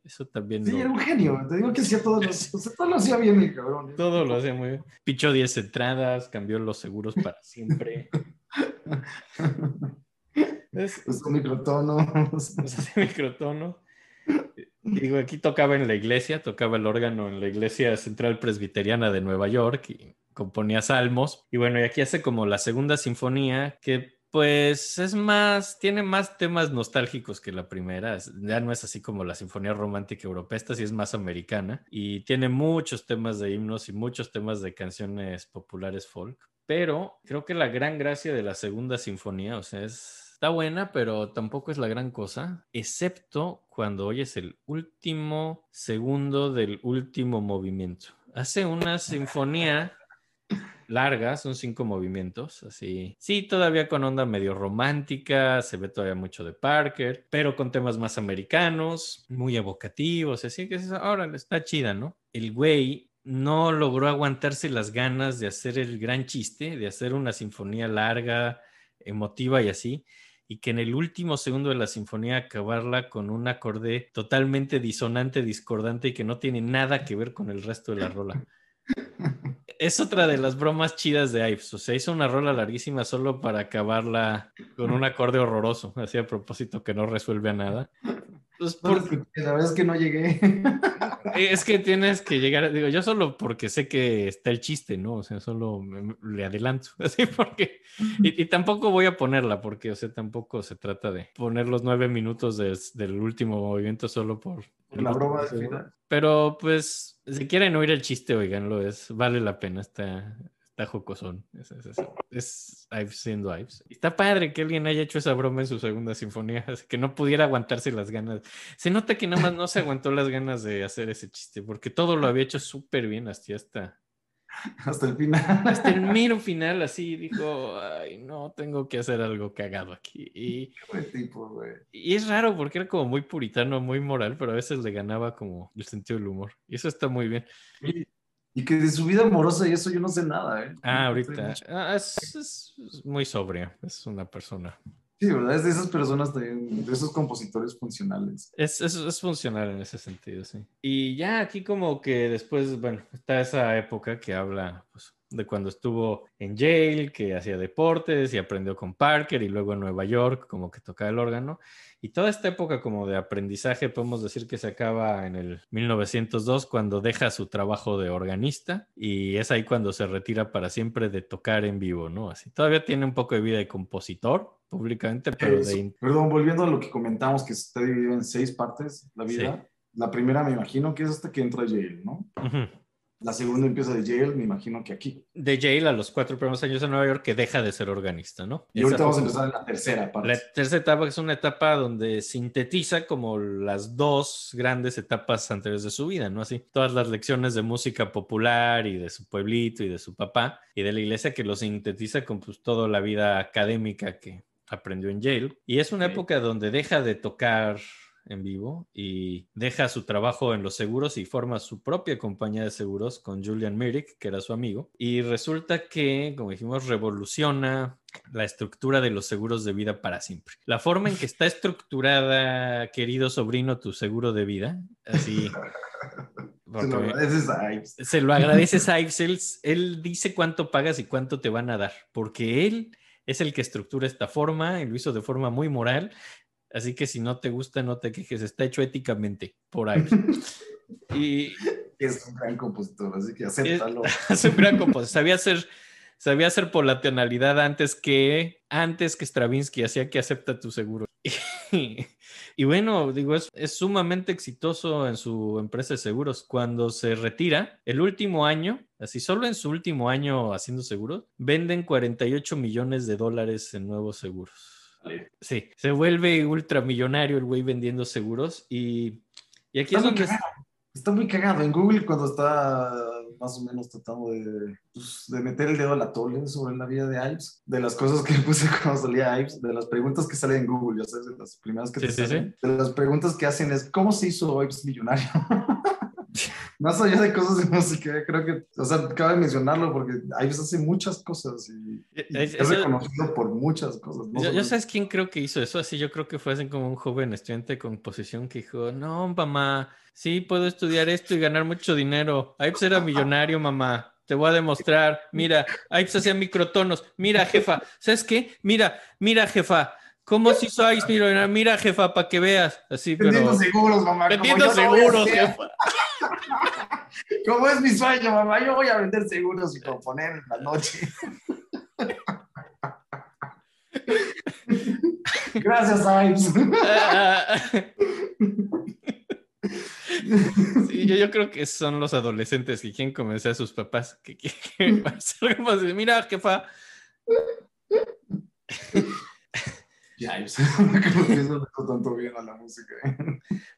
Eso también Sí, era un genio. Te digo que hacía todos los, o sea, todo lo hacía bien, el cabrón. todo lo hacía muy bien. Pichó 10 entradas, cambió los seguros para siempre. Es, Usó microtonos. pues, hace microtono. Digo, aquí tocaba en la iglesia, tocaba el órgano en la iglesia central presbiteriana de Nueva York y componía salmos. Y bueno, y aquí hace como la segunda sinfonía que pues es más, tiene más temas nostálgicos que la primera. Ya no es así como la sinfonía romántica europea, esta sí es más americana y tiene muchos temas de himnos y muchos temas de canciones populares folk. Pero creo que la gran gracia de la segunda sinfonía, o sea, es, está buena, pero tampoco es la gran cosa, excepto cuando oyes el último segundo del último movimiento. Hace una sinfonía larga, son cinco movimientos, así. Sí, todavía con onda medio romántica, se ve todavía mucho de Parker, pero con temas más americanos, muy evocativos, así que es- ahora está chida, ¿no? El güey no logró aguantarse las ganas de hacer el gran chiste, de hacer una sinfonía larga, emotiva y así, y que en el último segundo de la sinfonía acabarla con un acorde totalmente disonante, discordante y que no tiene nada que ver con el resto de la rola es otra de las bromas chidas de Ives. O sea, hizo una rola larguísima solo para acabarla con un acorde horroroso. Así a propósito que no resuelve a nada. Pues, No lo por- escuché, la verdad es que no llegué. es que tienes que llegar, digo, yo solo porque sé que está el chiste, ¿no? O sea, solo me- le adelanto, así porque, y, y tampoco voy a ponerla porque, o sea, tampoco se trata de poner los nueve minutos del último movimiento solo por... Por la broma del final. Pero pues, si quieren oír el chiste, oiganlo, es, vale la pena, está, está jocosón. Es, es, es, es Ives siendo Ives. Y Está padre que alguien haya hecho esa broma en su segunda sinfonía, que no pudiera aguantarse las ganas. Se nota que nada más no se aguantó las ganas de hacer ese chiste, porque todo lo había hecho súper bien hasta, hasta, Hasta el final. hasta el mero final, así dijo, ay, no, tengo que hacer algo cagado aquí. Y, Qué buen tipo, güey. y es raro porque era como muy puritano, muy moral, pero a veces le ganaba como el sentido del humor. Y eso está muy bien. Y Y que de su vida amorosa y eso yo no sé nada, ¿eh? Ah, ahorita. Ah, es muy sobria. Es una persona. Sí, ¿verdad? Es de esas personas, también, de esos compositores funcionales. Es, es, es funcional en ese sentido, sí. Y ya aquí como que después, bueno, está esa época que habla pues, de cuando estuvo en Yale, que hacía deportes y aprendió con Parker y luego en Nueva York como que tocaba el órgano. Y toda esta época como de aprendizaje podemos decir que se acaba en el 1902 cuando deja su trabajo de organista y es ahí cuando se retira para siempre de tocar en vivo, ¿no? Así todavía tiene un poco de vida de compositor públicamente, pero Eso. de... Perdón, volviendo a lo que comentamos, que está dividido en seis partes la vida. Sí. La primera me imagino que es hasta que entra a Yale, ¿no? Ujú. La segunda empieza de Yale, me imagino que aquí. de Yale a los cuatro primeros años en Nueva York que deja de ser organista, ¿no? Y ahorita vamos a empezar en la tercera parte. La tercera etapa es una etapa donde sintetiza como las dos grandes etapas anteriores de su vida, ¿no? Así, todas las lecciones de música popular y de su pueblito y de su papá y de la iglesia que lo sintetiza con pues toda la vida académica que aprendió en Yale. Y es una época donde deja de tocar en vivo y deja su trabajo en los seguros y forma su propia compañía de seguros con Julian Merrick, que era su amigo. Y resulta que, como dijimos, revoluciona la estructura de los seguros de vida para siempre. La forma en que está estructurada, querido sobrino, tu seguro de vida, así... Se lo porque- agradeces a Ives. se lo agradeces a Ives, él, él dice cuánto pagas y cuánto te van a dar, porque él es el que estructura esta forma y lo hizo de forma muy moral, así que si no te gusta, no te quejes, está hecho éticamente por Ives. Y Es un gran compositor, así que acéptalo. es un gran compositor, sabía hacer, sabía hacer por la tonalidad antes que, antes que Stravinsky, hacía que acepta tu seguro. Y, y bueno, digo, es, es sumamente exitoso en su empresa de seguros. Cuando se retira, el último año, así solo en su último año haciendo seguros, venden 48 millones de dólares en nuevos seguros. Vale. Sí, se vuelve ultramillonario el güey vendiendo seguros y, y aquí Está es muy donde... cagado. Está muy cagado. En Google, cuando está más o menos tratando de, pues, de meter el dedo a la tole sobre la vida de Ives, de las cosas que puse cuando salía Ives, de las preguntas que salen en Google, ya sabes, de las primeras que Sí, te sí, salen, de las preguntas que hacen es, ¿cómo se hizo Ives millonario? Más allá de cosas de música, creo que, o sea, cabe mencionarlo porque Ives hace muchas cosas y, y Es- es eso- reconocido por muchas cosas. ¿no? Yo, yo sabes quién creo que hizo eso, así yo creo que fue así como un joven estudiante de composición que dijo, no, mamá, sí puedo estudiar esto y ganar mucho dinero. Ives era millonario, mamá. Te voy a demostrar. Mira, Ives hacía microtonos. Mira, jefa, ¿sabes qué? Mira, mira, jefa. ¿Cómo se hizo Ives millonario? Mira, jefa, para que veas. Así, pero... Vendiendo seguros, mamá. Vendiendo seguros, jefa. Como es mi sueño, mamá, yo voy a vender seguros y componer en la noche. Gracias, Ives. Sí, yo, yo creo que son los adolescentes que quieren convencer a sus papás que quieren hacer como así, mira, jefa, Ya, Ives. Creo que eso no tanto bien a la música.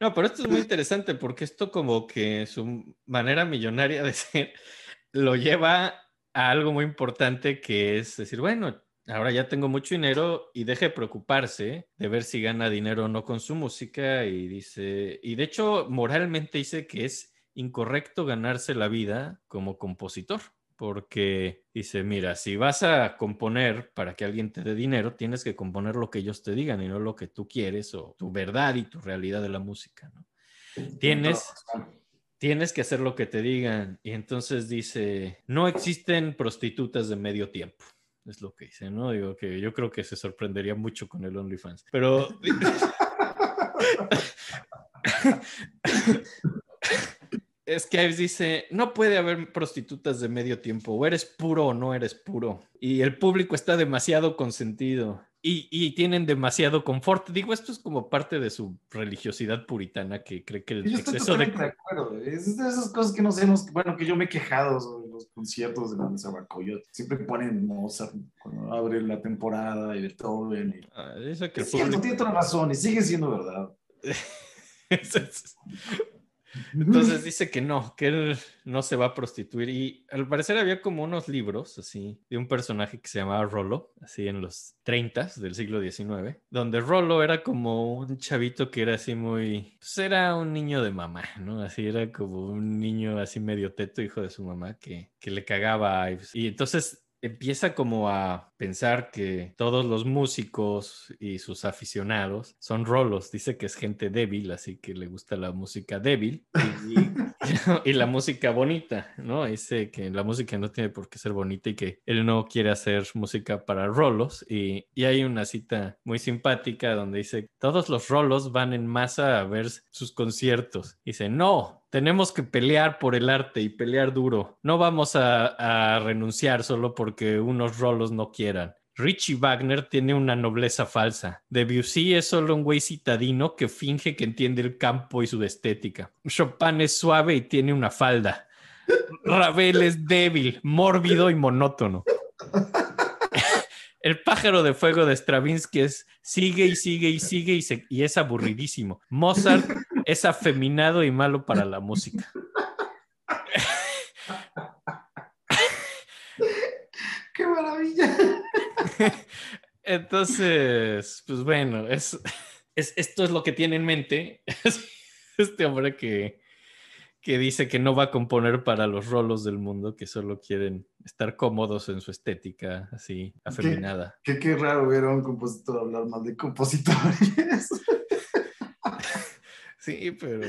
No, pero esto es muy interesante porque esto como que su manera millonaria de ser lo lleva a algo muy importante que es decir, bueno, ahora ya tengo mucho dinero y deje de preocuparse de ver si gana dinero o no con su música y dice, y de hecho moralmente dice que es incorrecto ganarse la vida como compositor. Porque dice, mira, si vas a componer para que alguien te dé dinero, tienes que componer lo que ellos te digan y no lo que tú quieres o tu verdad y tu realidad de la música, ¿no? Tienes, tienes que hacer lo que te digan. Y entonces dice, no existen prostitutas de medio tiempo. Es lo que dice, ¿no? Digo que yo creo que se sorprendería mucho con el OnlyFans. Pero... Es que dice, no puede haber prostitutas de medio tiempo, o eres puro o no eres puro. Y el público está demasiado consentido y, y tienen demasiado confort. Digo, esto es como parte de su religiosidad puritana que cree que el Yo estoy exceso de... totalmente de acuerdo. Es de esas cosas que no sé, bueno, que yo me he quejado sobre los conciertos de la Nezahualcóyotl. Siempre ponen Mozart cuando abre la temporada y Beethoven. Y... Ah, eso que Es cierto, público... tiene toda razón y sigue siendo verdad. Es- es- Entonces dice que no, que él no se va a prostituir. Y al parecer había como unos libros, así, de un personaje que se llamaba Rollo, así en los 30 del siglo XIX, donde Rollo era como un chavito que era así muy... Pues era un niño de mamá, ¿no? Así era como un niño así medio teto, hijo de su mamá, que, que le cagaba. a Ives. Y entonces empieza como a pensar que todos los músicos y sus aficionados son rolos. Dice que es gente débil, así que le gusta la música débil y, y, la música bonita, ¿no? Dice que la música no tiene por qué ser bonita y que él no quiere hacer música para rolos. Y, y hay una cita muy simpática donde dice, todos los rolos van en masa a ver sus conciertos. Dice, no, tenemos que pelear por el arte y pelear duro. No vamos a, a, renunciar solo porque unos rolos no quieran. Richie Wagner tiene una nobleza falsa. Debussy es solo un güey citadino que finge que entiende el campo y su estética. Chopin es suave y tiene una falda. Ravel es débil, mórbido y monótono. El pájaro de fuego de Stravinsky es sigue y sigue y sigue y, y es aburridísimo. Mozart es afeminado y malo para la música. ¡Qué maravilla! Entonces, pues bueno, es, es, esto es lo que tiene en mente este hombre que, que dice que no va a componer para los rolos del mundo, que solo quieren estar cómodos en su estética, así, afeminada. Qué, qué, qué raro ver a un compositor hablar mal de compositores. sí, pero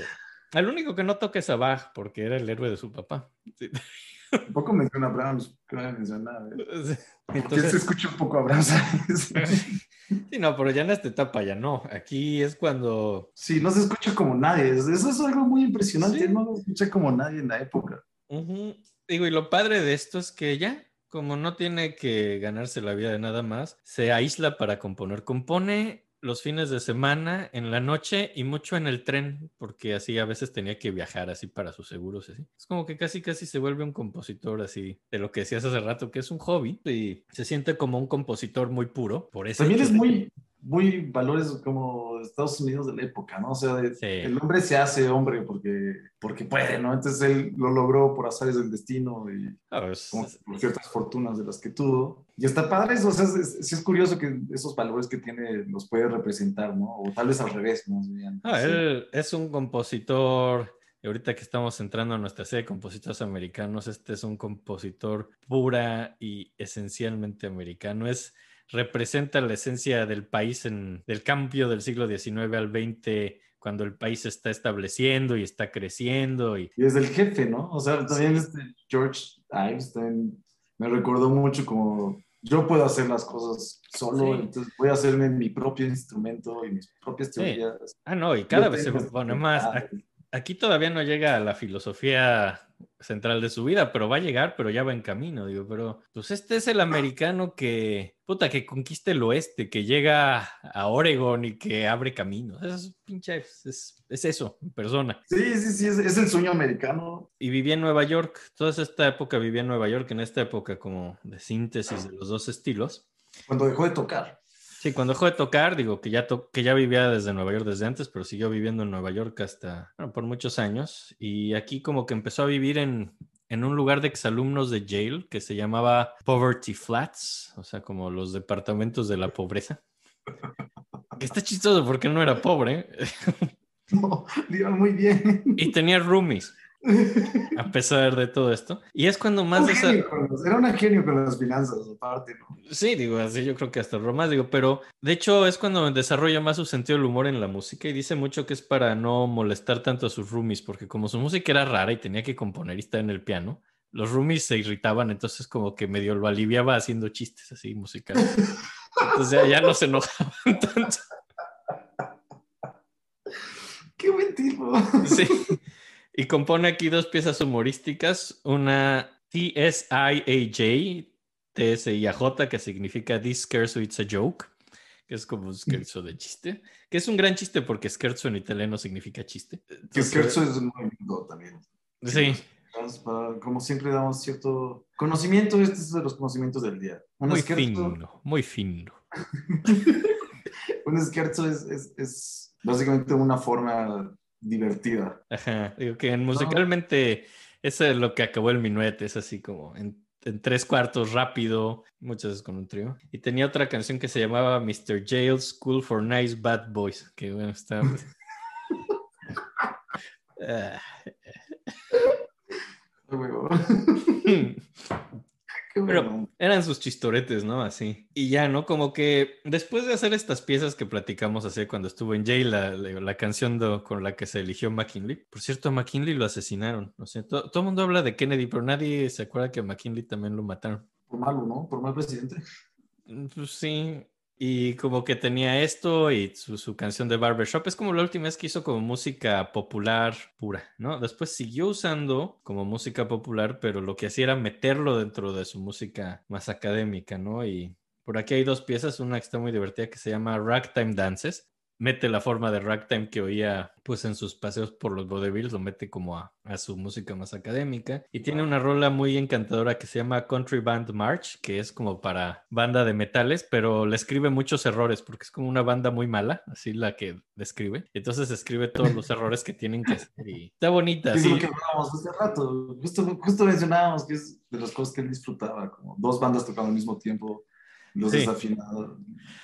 el único que no toca es a Bach, porque era el héroe de su papá. Sí. Un poco menciona a Brahms, que no menciona nada. ¿eh? Entonces se escucha un poco a Brahms. sí, no, pero ya en esta etapa ya no. Aquí es cuando. Sí, no se escucha como nadie. Eso es algo muy impresionante. Sí. No se escucha como nadie en la época. Uh -huh. Digo, y lo padre de esto es que ya, como no tiene que ganarse la vida de nada más, se aísla para componer. Compone los fines de semana, en la noche y mucho en el tren, porque así a veces tenía que viajar así para sus seguros. Así. Es como que casi casi se vuelve un compositor así, de lo que decías hace rato, que es un hobby y se siente como un compositor muy puro. Por eso También es muy, muy valores como Estados Unidos de la época, ¿no? O sea, de, sí. el hombre se hace hombre porque, porque puede, ¿no? Entonces él lo logró por azares del destino y ah, es, como, por ciertas fortunas de las que tuvo. Y está padre eso, o sea, es, es, es, curioso que esos valores que tiene los puede representar, ¿no? O tal vez al revés, más bien. Ah, sí. él es un compositor... Y ahorita que estamos entrando a nuestra serie de compositores americanos, este es un compositor pura y esencialmente americano. Es representa la esencia del país en, del cambio del siglo XIX al XX, cuando el país se está estableciendo y está creciendo. Y, y es el jefe, ¿no? O sea, también este George Ives también me recordó mucho como yo puedo hacer las cosas solo, sí. entonces voy a hacerme mi propio instrumento y mis propias teorías. Sí. Ah, no, y cada yo vez se pone más. Aquí todavía no llega a la filosofía central de su vida, pero va a llegar, pero ya va en camino, digo, pero pues este es el americano que, puta, que conquista el oeste, que llega a Oregon y que abre caminos, es pinche, es, es eso, en persona. Sí, sí, sí, es, es, el sueño americano. Y vivía en Nueva York, toda esta época vivía en Nueva York, en esta época como de síntesis de los dos estilos. Cuando dejó de tocar. Sí, cuando dejó de tocar, digo que ya, to que ya vivía desde Nueva York desde antes, pero siguió viviendo en Nueva York hasta, bueno, por muchos años. Y aquí como que empezó a vivir en, en un lugar de exalumnos de Yale que se llamaba Poverty Flats, o sea, como los departamentos de la pobreza. Que está chistoso porque no era pobre. No, iba muy bien. Y tenía roomies. A pesar de todo esto. Y es cuando más... Los, era un genio con las finanzas, aparte, ¿no? Sí, digo, así yo creo que hasta Romás, digo, pero de hecho es cuando desarrolla más su sentido del humor en la música y dice mucho que es para no molestar tanto a sus roomies, porque como su música era rara y tenía que componer y estar en el piano, los roomies se irritaban, entonces como que medio lo aliviaba haciendo chistes así musicales. Entonces ya, ya no se enojaban tanto. ¡Qué buen tipo! Sí. Y compone aquí dos piezas humorísticas, una TSIAJ, TSIAJ, que significa This Scherzo It's a Joke, que es como un scherzo de chiste, que es un gran chiste porque scherzo en italiano significa chiste. Que scherzo es muy lindo también. Sí. Como siempre damos cierto conocimiento, este es de los conocimientos del día. Un muy scherzo... fino, muy fino. un scherzo es, es, es básicamente una forma divertida. Ajá, digo que en musicalmente eso es lo que acabó el minuet, es así como en, en tres cuartos rápido, muchas veces con un trío. Y tenía otra canción que se llamaba Mr. Jail School for Nice Bad Boys, que bueno, está... Qué Pero-. Eran sus chistoretes, ¿no? Así. Y ya, ¿no? Como que después de hacer estas piezas que platicamos así cuando estuvo en Jail, la, la- la canción do- con la que se eligió McKinley. Por cierto, a McKinley lo asesinaron. O sea, to- todo el mundo habla de Kennedy, pero nadie se acuerda que a McKinley también lo mataron. Por malo, ¿no? Por mal presidente. Mm, Pues sí. Y como que tenía esto y su, su canción de Barbershop. Es como la última vez que hizo como música popular pura, ¿no? Después siguió usando como música popular, pero lo que hacía era meterlo dentro de su música más académica, ¿no? Y por aquí hay dos piezas, una que está muy divertida que se llama Ragtime Dances. Mete la forma de ragtime que oía pues en sus paseos por los vaudevilles, lo mete como a, a su música más académica. Y tiene una rola muy encantadora que se llama Country Band March, que es como para banda de metales, pero le escribe muchos errores porque es como una banda muy mala, así la que describe. Entonces escribe todos los errores que tienen que hacer y está bonita. Es sí. lo que hablábamos hace rato. Justo, justo mencionábamos que es de las cosas que él disfrutaba, como dos bandas tocando al mismo tiempo, los Sí. desafinados,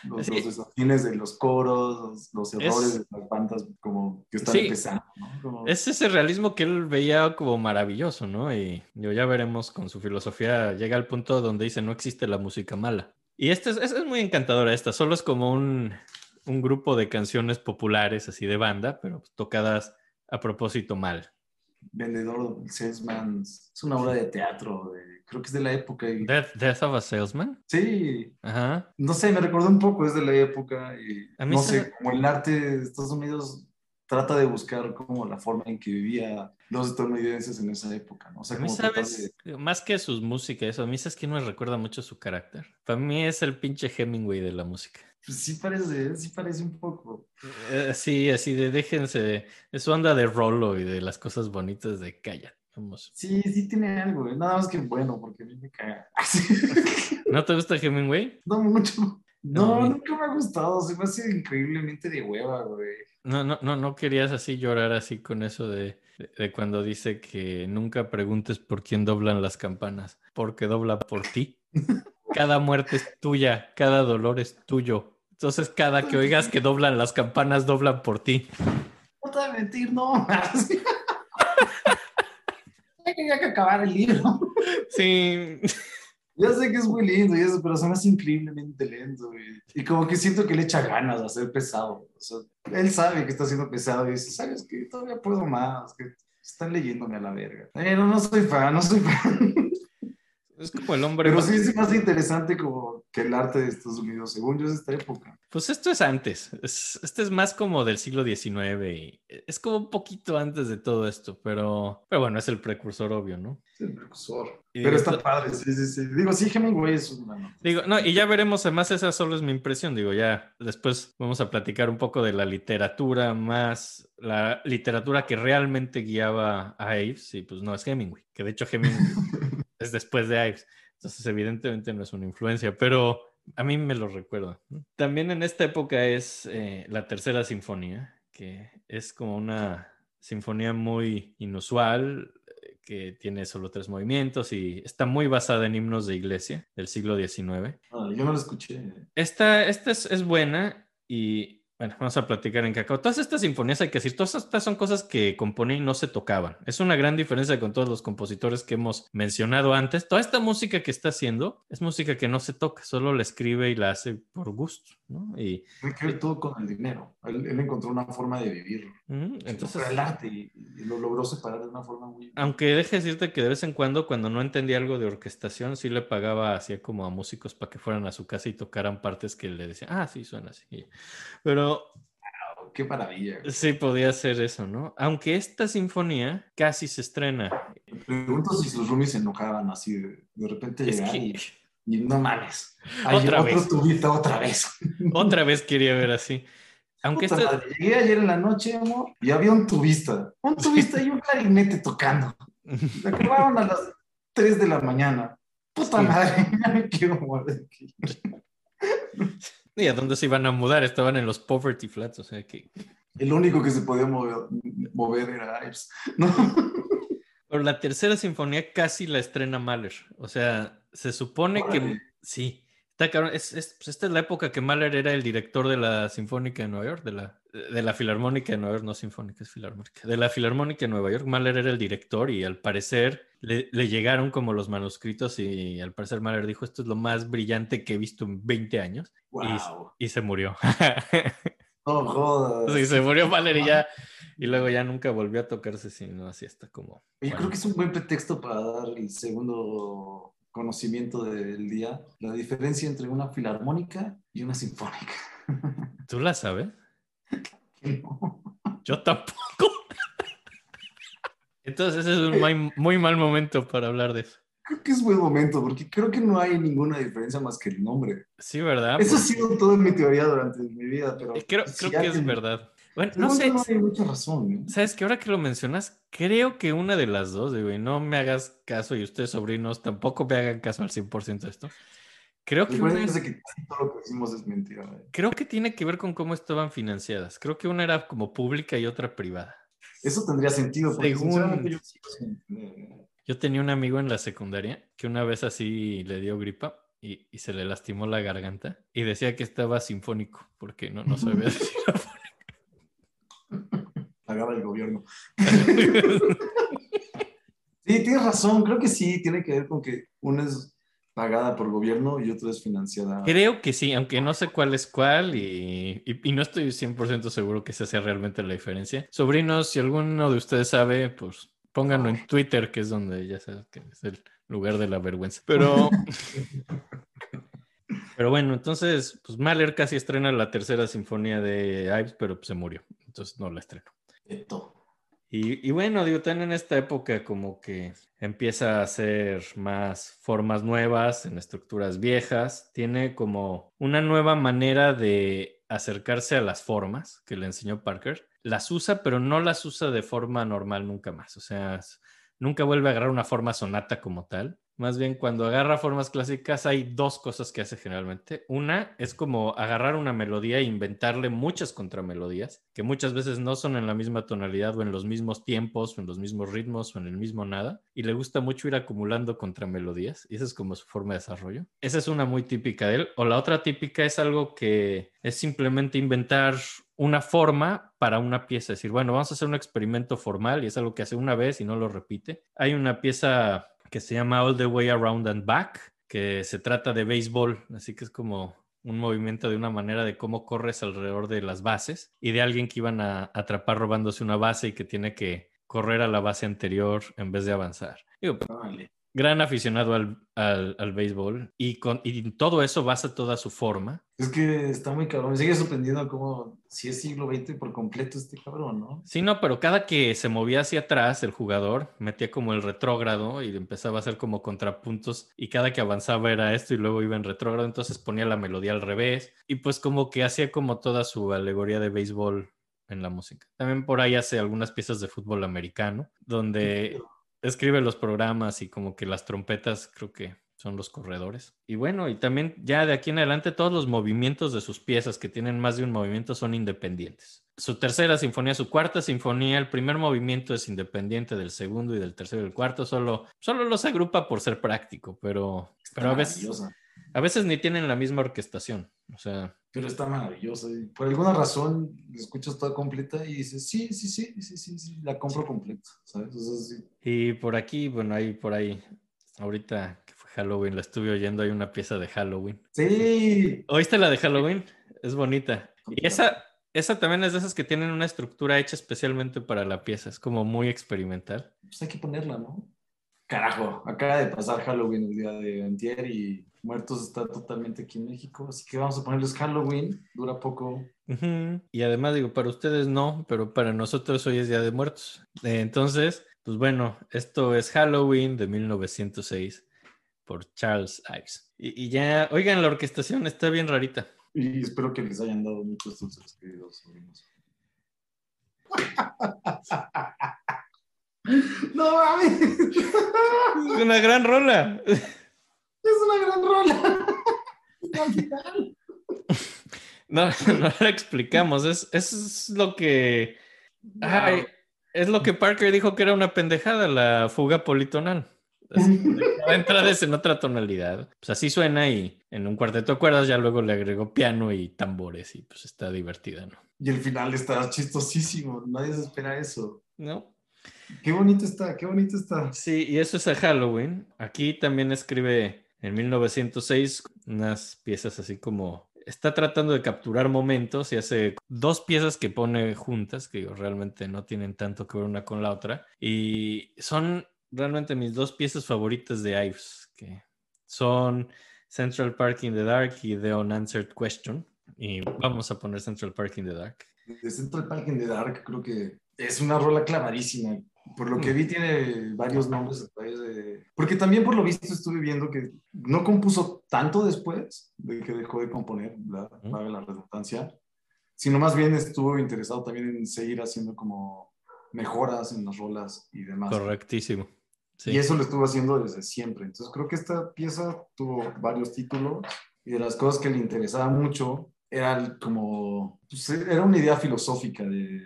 los, Sí. los desafines de los coros, los, los errores Es- de las bandas como que están Sí. empezando, ¿no? Como- Es ese realismo que él veía como maravilloso, ¿no? Y yo ya veremos con su filosofía, llega al punto donde dice no existe la música mala. Y esta es, es muy encantadora, esta solo es como un, un grupo de canciones populares así de banda, pero tocadas a propósito mal. Vendedor, Salesman, es una obra de teatro, de- creo que es de la época. y- Death, Death of a Salesman. sí, Ajá. no sé, me recordó un poco, es de la época y A mí no se- sé, como el arte de Estados Unidos trata de buscar como la forma en que vivían los estadounidenses en esa época, ¿no? O sea, como sabes, de- más que sus músicas, eso, a mí sabes que no me recuerda mucho su carácter. Para mí es el pinche Hemingway de la música. Pues sí parece, sí parece un poco. Eh, sí, así de déjense su onda de rolo y de las cosas bonitas de calla. Vamos. Sí, sí tiene algo, ¿eh? nada más que bueno, porque a mí me caga. ¿No te gusta Hemingway? no mucho. No, nunca me ha gustado, se me hace increíblemente de hueva, güey. No, no, no, no querías así llorar así con eso de, de- de cuando dice que nunca preguntes por quién doblan las campanas, porque dobla por ti. Cada muerte es tuya, cada dolor es tuyo. Entonces, cada que oigas que doblan las campanas, doblan por ti. No te voy a mentir, no. ya quería que acabar el libro. Sí, Ya sé que es muy lindo y eso, pero se me hace increíblemente lento, güey. Y como que siento que le echa ganas de hacer pesado. O sea, él sabe que está haciendo pesado y dice, ¿sabes qué? Todavía puedo más, que están leyéndome a la verga. No soy fan, no soy fan. Es como el hombre. Pero más- sí es más interesante como que el arte de Estados Unidos, según yo, es esta época. Pues esto es antes. Es- este es más como del siglo XIX y es como un poquito antes de todo esto, pero, pero bueno, es el precursor obvio, ¿no? Es el precursor. Y Pero está esto- padre, sí, sí, sí. Digo, sí, Hemingway es un bueno. Digo, no, y ya veremos, además esa solo es mi impresión, digo, ya después vamos a platicar un poco de la literatura más, la literatura que realmente guiaba a Ives, y pues no es Hemingway, que de hecho Hemingway es después de Ives, entonces evidentemente no es una influencia, pero a mí me lo recuerda. También en esta época es eh, la tercera sinfonía, que es como una sinfonía muy inusual, eh, que tiene solo tres movimientos y está muy basada en himnos de iglesia del siglo XIX. Ah, yo no lo escuché. Esta, esta es, es buena y bueno, vamos a platicar en cacao. Todas estas sinfonías hay que decir, todas estas son cosas que componía y no se tocaban. Es una gran diferencia con todos los compositores que hemos mencionado antes. Toda esta música que está haciendo es música que no se toca, solo la escribe y la hace por gusto, ¿no? Y Tiene que ver todo con el dinero. Él, él encontró una forma de vivir. entonces... Entonces, el arte y, y lo logró separar de una forma muy. Aunque deje decirte que de vez en cuando, cuando no entendía algo de orquestación, sí le pagaba así como a músicos para que fueran a su casa y tocaran partes que le decían, ah, sí, suena así. Y- Pero ¡Qué maravilla! sí podía hacer eso, ¿no? Aunque esta sinfonía casi se estrena. Pregunto si sus roomies se enojaban así de, de repente Es llegar que y, y no mames. Ay, Otra otro vez. tubito otra vez. otra vez quería ver así. Aunque Puta esta... madre, Llegué ayer en la noche, amor, y había un tubista. Un tubista y un clarinete tocando. Se acabaron a las 3 de la mañana. Puta Sí. madre, ya me quiero morir aquí. ¿Y a dónde se iban a mudar? Estaban en los Poverty Flats, o sea que... El único que se podía mover, mover era Ives, ¿no? Pero la tercera sinfonía casi la estrena Mahler. O sea, se supone que sí. Está cabrón. Es, es- pues esta es la época que Mahler era el director de la Sinfónica de Nueva York, de la, de la Filarmónica de Nueva York, no Sinfónica, es Filarmónica. De la Filarmónica de Nueva York, Mahler era el director y al parecer le, le llegaron como los manuscritos y al parecer Mahler dijo, esto es lo más brillante que he visto en 20 años Wow. y se murió. No jodas. sí, se murió Mahler y ya. Y luego ya nunca volvió a tocarse, sino así hasta como... Yo creo que es un buen pretexto para dar el segundo conocimiento del día, la diferencia entre una filarmónica y una sinfónica. ¿Tú la sabes? No. Yo tampoco. Entonces ese es un muy, muy mal momento para hablar de eso. Creo que es buen momento, porque creo que no hay ninguna diferencia más que el nombre. Sí, ¿verdad? Eso ha Porque- sido todo mi teoría durante mi vida, pero... Creo, si que es verdad. Bueno, no Según sé. No hay mucha razón. ¿eh? ¿Sabes que Ahora que lo mencionas, creo que una de las dos, digo, y no me hagas caso y ustedes sobrinos tampoco me hagan caso al 100% de esto. Creo que, una es- que todo lo que decimos es mentira. ¿eh? creo que tiene que ver con cómo estaban financiadas. Creo que una era como pública y otra privada. Eso tendría sentido, porque Según- yo ¿eh? Yo tenía un amigo en la secundaria que una vez así le dio gripa y, y se le lastimó la garganta y decía que estaba sinfónico porque no, no sabía decir Pagaba el gobierno. Sí, tienes razón, creo que sí, tiene que ver con que una es pagada por gobierno y otra es financiada. Creo que sí, aunque no sé cuál es cuál y, y- y no estoy 100% seguro que esa sea realmente la diferencia. Sobrinos, si alguno de ustedes sabe, pues pónganlo en Twitter, que es donde ya sabes que es el lugar de la vergüenza. Pero, pero bueno, entonces, pues Mahler casi estrena la tercera sinfonía de Ives, pero pues, se murió, entonces no la estrenó. Y, y bueno, digo, también en esta época como que empieza a hacer más formas nuevas en estructuras viejas, tiene como una nueva manera de acercarse a las formas que le enseñó Parker. Las usa, pero no las usa de forma normal nunca más. O sea, nunca vuelve a agarrar una forma sonata como tal. Más bien, cuando agarra formas clásicas, hay dos cosas que hace generalmente. Una es como agarrar una melodía e inventarle muchas contramelodías, que muchas veces no son en la misma tonalidad o en los mismos tiempos o en los mismos ritmos o en el mismo nada. Y le gusta mucho ir acumulando contramelodías. Y esa es como su forma de desarrollo. Esa es una muy típica de él. O la otra típica es algo que es simplemente inventar una forma para una pieza. Es decir, bueno, vamos a hacer un experimento formal y es algo que hace una vez y no lo repite. Hay una pieza que se llama All the Way Around and Back, que se trata de béisbol, así que es como un movimiento de una manera de cómo corres alrededor de las bases y de alguien que iban a atrapar robándose una base y que tiene que correr a la base anterior en vez de avanzar. Digo. Gran aficionado al, al, al béisbol y, con, y todo eso basa toda su forma. Es que está muy cabrón. Me sigue sorprendiendo cómo si es siglo XX por completo este cabrón, ¿no? Sí, no, pero cada que se movía hacia atrás el jugador metía como el retrógrado y empezaba a hacer como contrapuntos y cada que avanzaba era esto y luego iba en retrógrado, entonces ponía la melodía al revés y pues como que hacía como toda su alegoría de béisbol en la música. También por ahí hace algunas piezas de fútbol americano donde escribe los programas y como que las trompetas creo que son los corredores. Y bueno, y también ya de aquí en adelante todos los movimientos de sus piezas que tienen más de un movimiento son independientes. Su tercera sinfonía, su cuarta sinfonía, el primer movimiento es independiente del segundo y del tercero y del cuarto, solo, solo los agrupa por ser práctico, pero, pero a, veces. A veces ni tienen la misma orquestación. O sea, Pero está maravillosa. por alguna razón la escuchas toda completa y dices, sí, sí, sí, sí, sí, sí, la compro completa, ¿sabes? O sea, sí. y por aquí, bueno, ahí por ahí, ahorita que fue Halloween, la estuve oyendo, hay una pieza de Halloween. Sí. ¿Oíste la de Halloween? Es bonita. Y esa, esa también es de esas que tienen una estructura hecha especialmente para la pieza. Es como muy experimental. Pues hay que ponerla, ¿no? Carajo, acaba de pasar Halloween el día de antier y Muertos está totalmente aquí en México, así que vamos a ponerles Halloween, dura poco. Y además digo, para ustedes no, pero para nosotros hoy es Día de Muertos. Eh, entonces, pues bueno, esto es Halloween de 1906 por Charles Ives. Y, y ya, oigan, la orquestación está bien rarita. Y espero que les hayan dado muchos dulces, queridos sobrinos. No mames. Es una gran rola. Es una gran rola. No, no la explicamos. Es, es lo que. Ay, Es lo que Parker dijo que era una pendejada, la fuga politonal. Cada entrada es en otra tonalidad. Pues así suena y en un cuarteto de cuerdas ya luego le agregó piano y tambores y pues está divertida, ¿no? Y el final está chistosísimo, nadie se espera eso. ¿No? Qué bonito está, qué bonito está. Sí, y eso es a Halloween. Aquí también escribe en 1906 unas piezas así como está tratando de capturar momentos y hace dos piezas que pone juntas, que digo, realmente no tienen tanto que ver una con la otra. Y son realmente mis dos piezas favoritas de Ives, que son Central Park in the Dark y The Unanswered Question. Y vamos a poner Central Park in the Dark. De Central Park in the Dark creo que es una rola clavadísima. Por lo que vi tiene varios nombres de... Porque también por lo visto estuve viendo que no compuso tanto después de que dejó de componer, la, Mm. la redundancia, sino más bien estuvo interesado también en seguir haciendo como mejoras en las rolas y demás. Correctísimo. Sí. Y eso lo estuvo haciendo desde siempre. Entonces creo que esta pieza tuvo varios títulos y de las cosas que le interesaba mucho era como, pues, era una idea filosófica de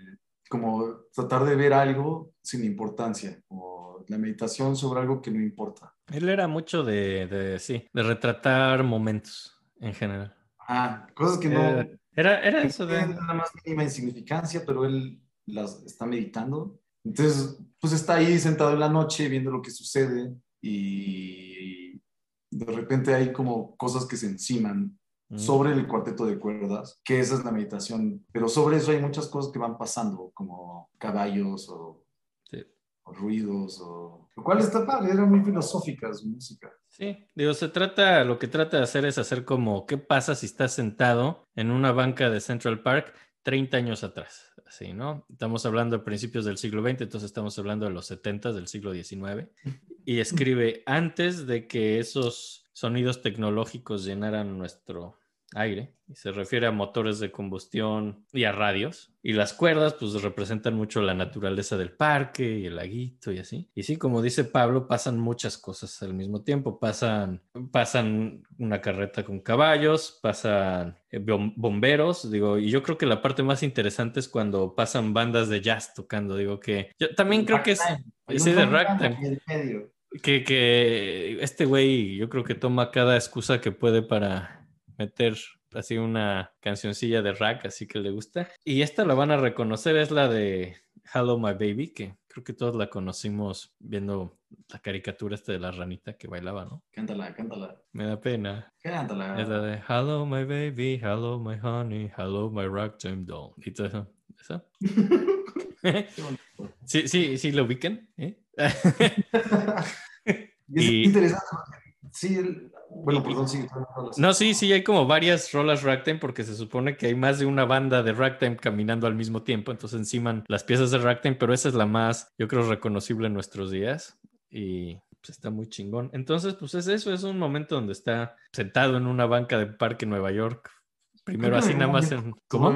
como tratar de ver algo sin importancia, o la meditación sobre algo que no importa. Él era mucho de, de, sí, de retratar momentos en general. Ah, cosas que no... Eh, Era, era que eso de... la más mínima insignificancia, pero él las está meditando. Entonces, pues está ahí sentado en la noche viendo lo que sucede y de repente hay como cosas que se enciman. Sobre el cuarteto de cuerdas, que esa es la meditación, pero sobre eso hay muchas cosas que van pasando, como caballos o, Sí. o ruidos, o... lo cual está padre, era muy filosófica su música. Sí, digo, se trata, lo que trata de hacer es hacer como, ¿qué pasa si estás sentado en una banca de Central Park 30 años atrás? Así, ¿no? Estamos hablando de principios del siglo XX, entonces estamos hablando de los 70 del siglo XIX. Y escribe, antes de que esos sonidos tecnológicos llenaran nuestro aire, y se refiere a motores de combustión y a radios. Y las cuerdas, pues representan mucho la naturaleza del parque y el laguito y así. Y sí, como dice Pablo, pasan muchas cosas al mismo tiempo. Pasan, pasan una carreta con caballos, pasan eh, bom- bomberos, digo, y yo creo que la parte más interesante es cuando pasan bandas de jazz tocando, digo que yo también creo que es... Sí, de ragtime. Que, que este güey, yo creo que toma cada excusa que puede para meter así una cancioncilla de rack, así que le gusta. Y esta la van a reconocer, es la de Hello My Baby, que creo que todos la conocimos viendo la caricatura esta de la ranita que bailaba, ¿no? Cántala, cántala, Me da pena. cántala. Es la de Hello My Baby, Hello My Honey, Hello My Ragtime Doll. Y todo eso. Bonito. sí, sí, sí, lo ubican. ¿eh? Y- interesante. Sí, el- bueno, perdón, sigue. No, sí, sí, hay como varias rolas ragtime porque se supone que hay más de una banda de ragtime caminando al mismo tiempo, entonces enciman las piezas de ragtime, pero esa es la más, yo creo, reconocible en nuestros días y pues está muy chingón. Entonces, pues es eso, es un momento donde está sentado en una banca de parque en Nueva York, primero así nada más en... ¿Cómo?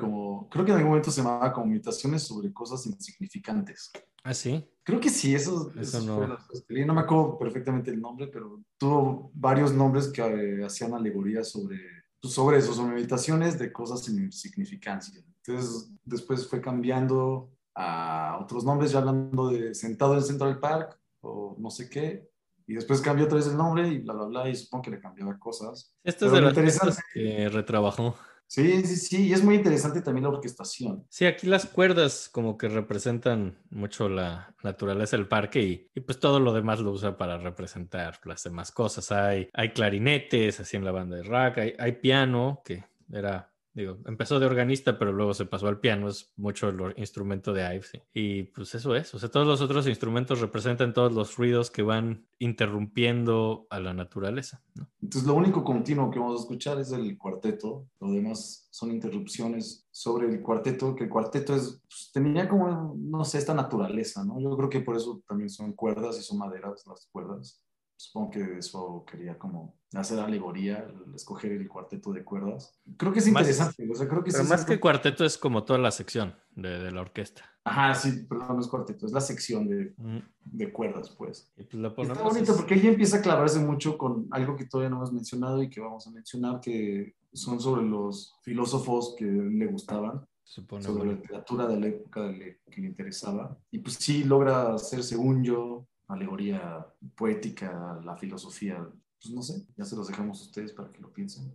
Como, creo que en algún momento se llamaba como meditaciones sobre cosas insignificantes. Ah, sí. Creo que sí, eso, Eso eso no. fue. No me acuerdo perfectamente el nombre, pero tuvo varios nombres que eh, hacían alegorías sobre, pues, sobre eso, sobre meditaciones de cosas sin insignificancia. Entonces, después fue cambiando a otros nombres, ya hablando de sentado en Central Park o no sé qué. Y después cambió otra vez el nombre y bla, bla, bla, y supongo que le cambiaba cosas. Esto es Pero de lo las que retrabajó. Sí, sí, sí, y es muy interesante también la orquestación. Sí, aquí las cuerdas como que representan mucho la naturaleza del parque y, y pues todo lo demás lo usa para representar las demás cosas. Hay, hay clarinetes así en la banda de rock, hay, hay piano que era, digo, empezó de organista pero luego se pasó al piano, es mucho el instrumento de Ives. sí. Y pues eso es, o sea, todos los otros instrumentos representan todos los ruidos que van interrumpiendo a la naturaleza. ¿no? Entonces, lo único continuo que vamos a escuchar es el cuarteto. Lo demás son interrupciones sobre el cuarteto, que el cuarteto es, pues, tenía como, no sé, esta naturaleza, ¿no? Yo creo que por eso también son cuerdas y son maderas las cuerdas. Supongo que eso quería como hacer alegoría, el escoger el cuarteto de cuerdas. Creo que es Más- interesante, o sea, creo que Pero sí más es- que cuarteto es como toda la sección de, de la orquesta. Ajá, sí, perdón, no es cuarteto, es la sección de, Mm, de cuerdas, pues. Y pues lo Está bonito es- porque ella empieza a clavarse mucho con algo que todavía no hemos mencionado y que vamos a mencionar, que son sobre los filósofos que le gustaban. Supone sobre la bueno. literatura de la época de le- que le interesaba. Y pues sí logra hacer, según yo, alegoría poética, la filosofía. Pues no sé, ya se los dejamos a ustedes para que lo piensen.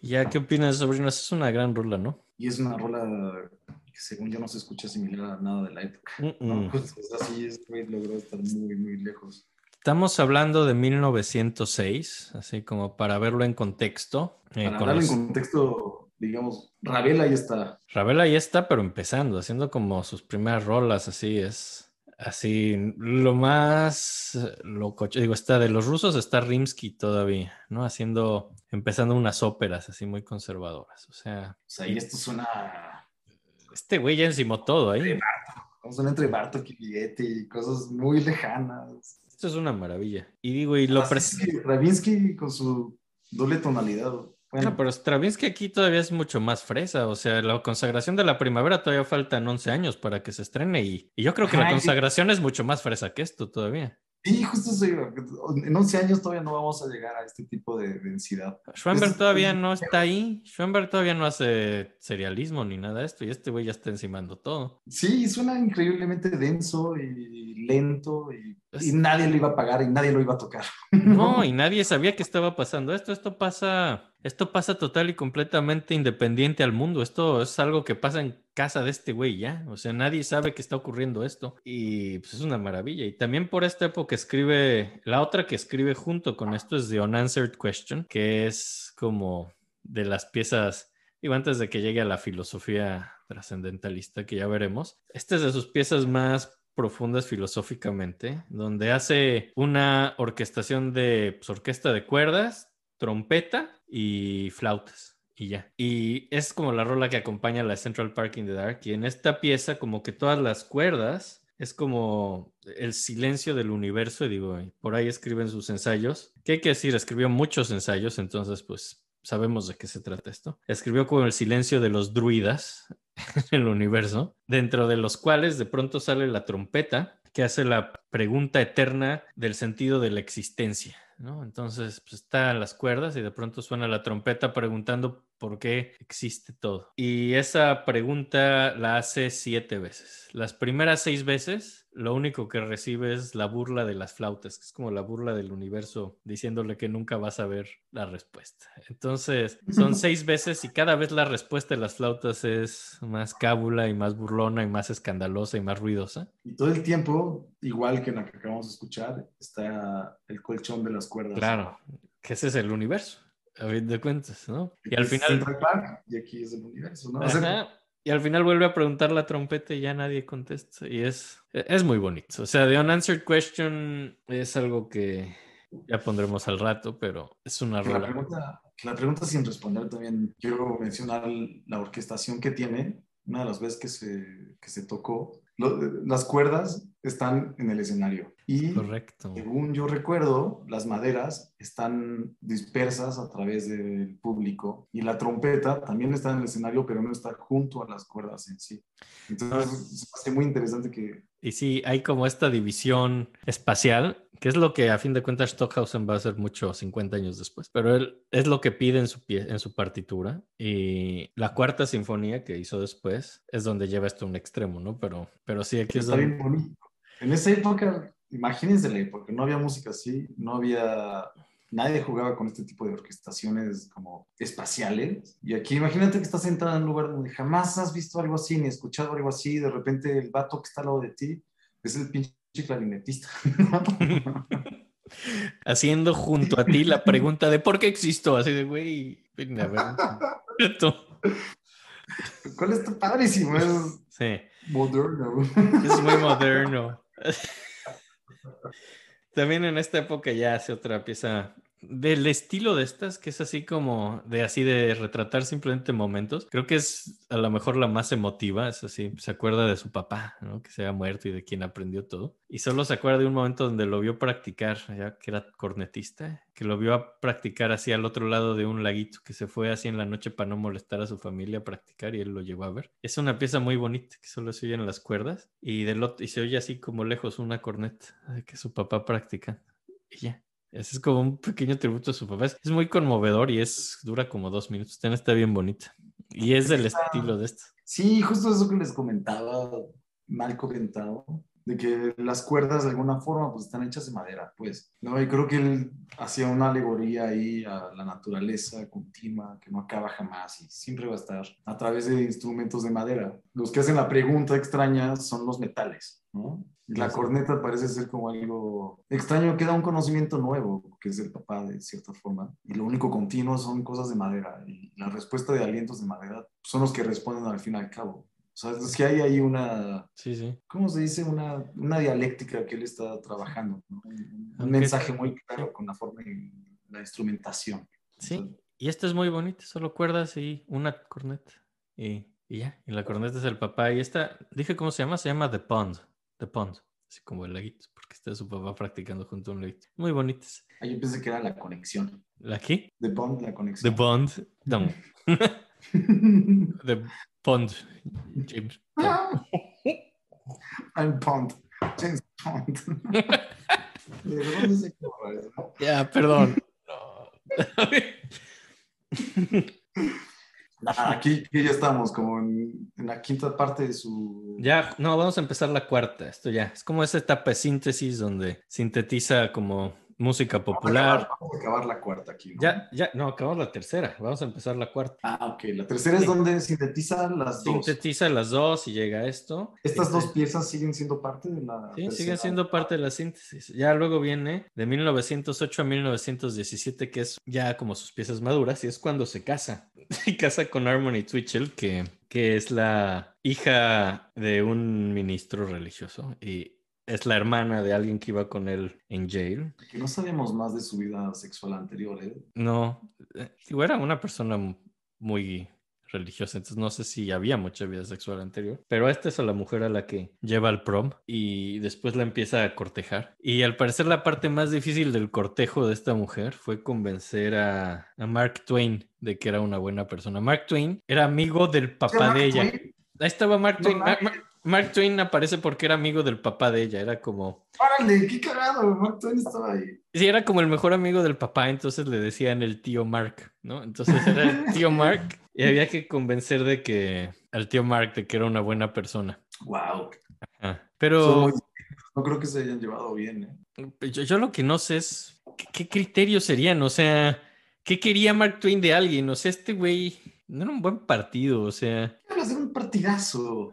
Ya, ¿qué opinas, sobrinos? Es una gran rola, ¿no? Y es una rola que según yo no se escucha similar a nada de la época. ¿no? Pues, o sea, sí, este güey logró estar muy, muy lejos. Estamos hablando de 1906, así como para verlo en contexto. eh, Para con hablar en los- contexto, digamos, Ravel ahí está. Ravel ahí está, pero empezando, haciendo como sus primeras rolas, así es. Así, lo más eh, loco, digo, está de los rusos, está Rimsky todavía, ¿no? Haciendo, empezando unas óperas así muy conservadoras. O sea, O sea, y esto suena, este güey ya encimó todo ahí. suena entre Bartok y Ligeti y cosas muy lejanas. Esto es una maravilla. Y digo, y lo pres- Ravinsky con su doble tonalidad. Bueno, No, pero Stravinsky aquí todavía es mucho más fresa. O sea, la consagración de la primavera todavía faltan 11 años para que se estrene. Y, y yo creo que la sí. consagración es mucho más fresa que esto todavía. Sí, justo eso iba, en 11 años todavía no vamos a llegar a este tipo de densidad. Schoenberg Es- todavía no está ahí. Schoenberg todavía no hace serialismo ni nada de esto. Y este güey ya está encimando todo. Sí, suena increíblemente denso y lento y, Es- y nadie lo iba a pagar y nadie lo iba a tocar. No, y nadie sabía que estaba pasando esto. Esto pasa, esto pasa total y completamente independiente al mundo. Esto es algo que pasa en casa de este güey ya. O sea, nadie sabe que está ocurriendo esto. Y pues es una maravilla. Y también por esta época escribe, la otra que escribe junto con esto es The Unanswered Question, que es como de las piezas, digo, antes de que llegue a la filosofía trascendentalista, que ya veremos. Esta es de sus piezas más profundas filosóficamente, donde hace una orquestación de pues, orquesta de cuerdas, trompeta y flautas. Y ya. Y es como la rola que acompaña a la Central Park in the Dark. Y en esta pieza, como que todas las cuerdas es como el silencio del universo. Y digo, por ahí escriben sus ensayos. ¿Qué hay que decir? Escribió muchos ensayos, entonces, pues sabemos de qué se trata esto. Escribió como el silencio de los druidas en el universo, dentro de los cuales de pronto sale la trompeta que hace la pregunta eterna del sentido de la existencia. ¿No? Entonces, pues están las cuerdas y de pronto suena la trompeta preguntando por qué existe todo. Y esa pregunta la hace siete veces. Las primeras seis veces, lo único que recibe es la burla de las flautas, que es como la burla del universo diciéndole que nunca vas a ver la respuesta. Entonces, son seis veces y cada vez la respuesta de las flautas es más cábula y más burlona y más escandalosa y más ruidosa. Y todo el tiempo, igual que en la que acabamos de escuchar, está el colchón de las cuerdas. Claro, que ese es el universo, a fin de cuentas, ¿no? Y al final... Park, y aquí es el universo, ¿no? Ajá. Y al final vuelve a preguntar la trompeta y ya nadie contesta. Y es, es muy bonito. O sea, The Unanswered Question es algo que ya pondremos al rato, pero es una la, rola. pregunta, la pregunta sin responder también, quiero mencionar la orquestación que tiene, una de las veces que se, que se tocó. Lo- las cuerdas están en el escenario y Correcto. según yo recuerdo, las maderas están dispersas a través del público y la trompeta también está en el escenario, pero no está junto a las cuerdas en sí. Entonces, se hace muy interesante que Y sí, hay como esta división espacial, que es lo que a fin de cuentas Stockhausen va a hacer mucho 50 años después, pero él es lo que pide en su, pie, en su partitura. Y la cuarta sinfonía que hizo después es donde lleva esto a un extremo, ¿no? Pero, pero sí, aquí es está donde... bien bonito. En esa época, imagínense la época, no había música así, no había, nadie jugaba con este tipo de orquestaciones como espaciales. Y aquí imagínate que estás sentado en un lugar donde jamás has visto algo así, ni escuchado algo así, de repente el vato que está al lado de ti es el pinche clarinetista. Haciendo junto a ti la pregunta de por qué existo, así de güey, a ver. ¿Cuál está padrísimo? Es Sí, moderno. es muy moderno. También en esta época ya hace otra pieza del estilo de estas, que es así como de así de retratar simplemente momentos. Creo que es a lo mejor la más emotiva, es así, se acuerda de su papá. Que se había muerto y de quien aprendió todo. Y solo se acuerda de un momento donde lo vio practicar, ya que era cornetista, que lo vio a practicar así al otro lado de un laguito, que se fue así en la noche para no molestar a su familia a practicar y él lo llevó a ver. Es una pieza muy bonita que solo se oyen las cuerdas y, del otro, y se oye así como lejos una corneta que su papá practica. Y ya. Ese es como un pequeño tributo a su papá. Es, muy conmovedor y es dura como dos minutos. También está bien bonita. Y es del Está- estilo de esto. Sí, justo eso que les comentaba, mal comentado, de que las cuerdas de alguna forma pues están hechas de madera, pues, ¿no? Y creo que él hacía una alegoría ahí a la naturaleza continua, que no acaba jamás y siempre va a estar a través de instrumentos de madera. Los que hacen la pregunta extraña son los metales, ¿no? La corneta parece ser como algo extraño que da un conocimiento nuevo, que es el papá de cierta forma. Y lo único continuo son cosas de madera. Y la respuesta de alientos de madera son los que responden al fin y al cabo. O sea, es que hay ahí una, Sí, sí. ¿cómo se dice? Una, una dialéctica que él está trabajando. ¿no? Un, Aunque- mensaje muy claro con la forma y la instrumentación. Sí. Y este es muy bonito, solo cuerdas y una corneta. Y, y ya, y la corneta es el papá. Y esta, dije cómo se llama, se llama The Pond. The Pond, así como el laguito, porque está su papá practicando junto a un laguito. Muy bonitas. Ah, yo pensé que era la conexión. ¿La aquí? De Bond, la The conexión. Bond. No. The Pond. James. I'm Bond. James. ¿De dónde se eso? Ya, perdón. Ah, aquí, aquí ya estamos, como en, en la quinta parte de su... Ya, no, vamos a empezar la cuarta. Esto ya. Es como esa etapa de síntesis donde sintetiza como música Vamos a popular. acabar- Vamos a acabar la cuarta aquí. ¿no? Ya, ya, no, acabamos la tercera. Vamos a empezar la cuarta. Ah, ok. La tercera es donde sintetiza las dos. Sintetiza las dos y llega a esto. Estas Este, dos piezas siguen siendo parte de la. Sí, tercera. siguen siendo parte de la síntesis. Ya luego viene de 1908 a 1917, que es ya como sus piezas maduras, y es cuando se casa. Se casa con Harmony Twitchell, que, que es la hija de un ministro religioso y es la hermana de alguien que iba con él en jail. Que no sabemos más de su vida sexual anterior, ¿eh? No, eh, era una persona mu- muy religiosa, entonces no sé si había mucha vida sexual anterior, pero esta es a la mujer a la que lleva al prom y después la empieza a cortejar. Y al parecer la parte más difícil del cortejo de esta mujer fue convencer a, a Mark Twain de que era una buena persona. Mark Twain era amigo del papá Mark de ella. Twain? Ahí estaba Mark No Twain. Mar- mames. Mar- Mark Twain aparece porque era amigo del papá de ella, era como... ¡Órale! ¡Qué cagado! Mark Twain estaba ahí. Sí, era como el mejor amigo del papá, entonces le decían el tío Mark, ¿no? Entonces era el tío Mark y había que convencer de que al tío Mark de que era una buena persona. ¡Wow! Ajá. Pero muy- No creo que se hayan llevado bien, ¿eh? yo, yo lo que no sé es ¿qué, qué criterios serían, o sea, ¿qué quería Mark Twain de alguien? O sea, este güey no era un buen partido, o sea, Hablas de un partidazo.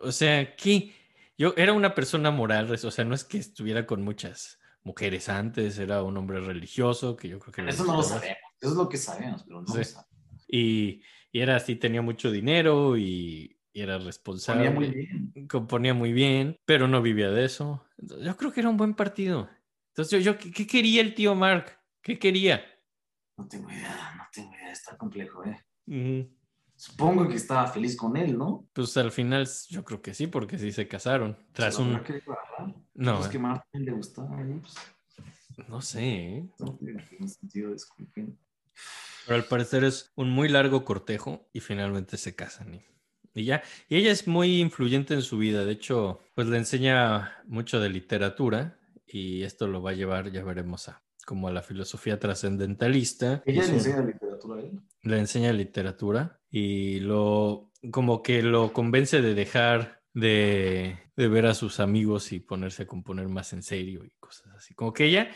O sea, ¿qué? Yo era una persona moral, o sea, no es que estuviera con muchas mujeres antes, era un hombre religioso que yo creo que Eso no lo sabemos. Eso es lo que sabemos, pero no Sí. lo sabemos. Y, y era así, tenía mucho dinero y, y era responsable. Ponía muy bien. Componía muy bien, pero no vivía de eso. Yo creo que era un buen partido. Entonces, yo, yo ¿qué, quería el tío Mark? ¿Qué quería? No tengo idea, no tengo idea. Está complejo, ¿eh? Ujú. Supongo que estaba feliz con él, ¿no? Pues al final yo creo que sí, porque sí se casaron. Tras un... agarrar. No, Pues eh, que Martín le gustaba, ¿eh? Pues, no sé. ¿eh? no tiene ningún sentido, disculpen. Pero al parecer es un muy largo cortejo y finalmente se casan. Y, y ya, y ella es muy influyente en su vida. De hecho, pues le enseña mucho de literatura y esto lo va a llevar, ya veremos, a como a la filosofía trascendentalista. Ella le enseña literatura a él. le enseña literatura y lo como que lo convence de dejar de, de ver a sus amigos y ponerse a componer más en serio y cosas así. Como que ella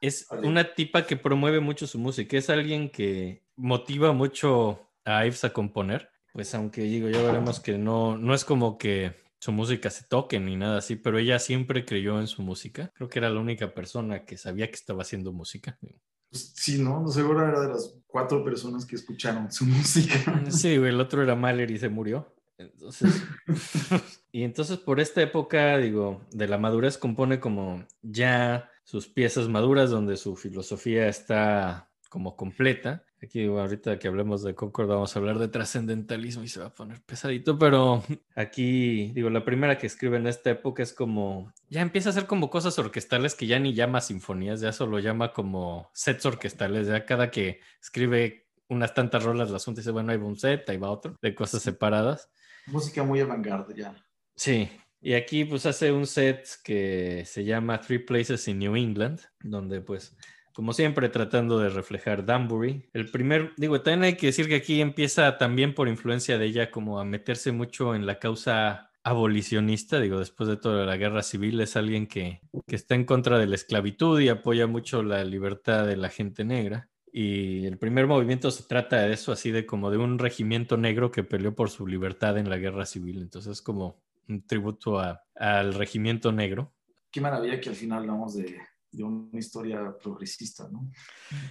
es una tipa que promueve mucho su música, es alguien que motiva mucho a Ives a componer. Pues aunque digo, ya veremos que no, no es como que su música se toque ni nada así, pero ella siempre creyó en su música. Creo que era la única persona que sabía que estaba haciendo música. Pues, sí, ¿no? No seguro era de las cuatro personas que escucharon su música. Sí, güey, el otro era Mahler y se murió. Entonces, y entonces por esta época, digo, de la madurez compone como ya sus piezas maduras donde su filosofía está como completa. Aquí ahorita que hablemos de Concord vamos a hablar de trascendentalismo y se va a poner pesadito, pero aquí digo, la primera que escribe en esta época es como, ya empieza a hacer como cosas orquestales que ya ni llama sinfonías, ya solo llama como sets orquestales, ya cada que escribe unas tantas rolas, la asunto dice, bueno, ahí va un set, ahí va otro, de cosas separadas. Música muy avant-garde ya. Sí, y aquí pues hace un set que se llama Three Places in New England, donde pues como siempre tratando de reflejar Danbury. El primer, digo, también hay que decir que aquí empieza también por influencia de ella como a meterse mucho en la causa abolicionista, digo, después de toda la guerra civil, es alguien que, que está en contra de la esclavitud y apoya mucho la libertad de la gente negra. Y el primer movimiento se trata de eso, así de como de un regimiento negro que peleó por su libertad en la guerra civil. Entonces es como un tributo a- al regimiento negro. Qué maravilla que al final hablamos de, de una historia progresista, ¿no?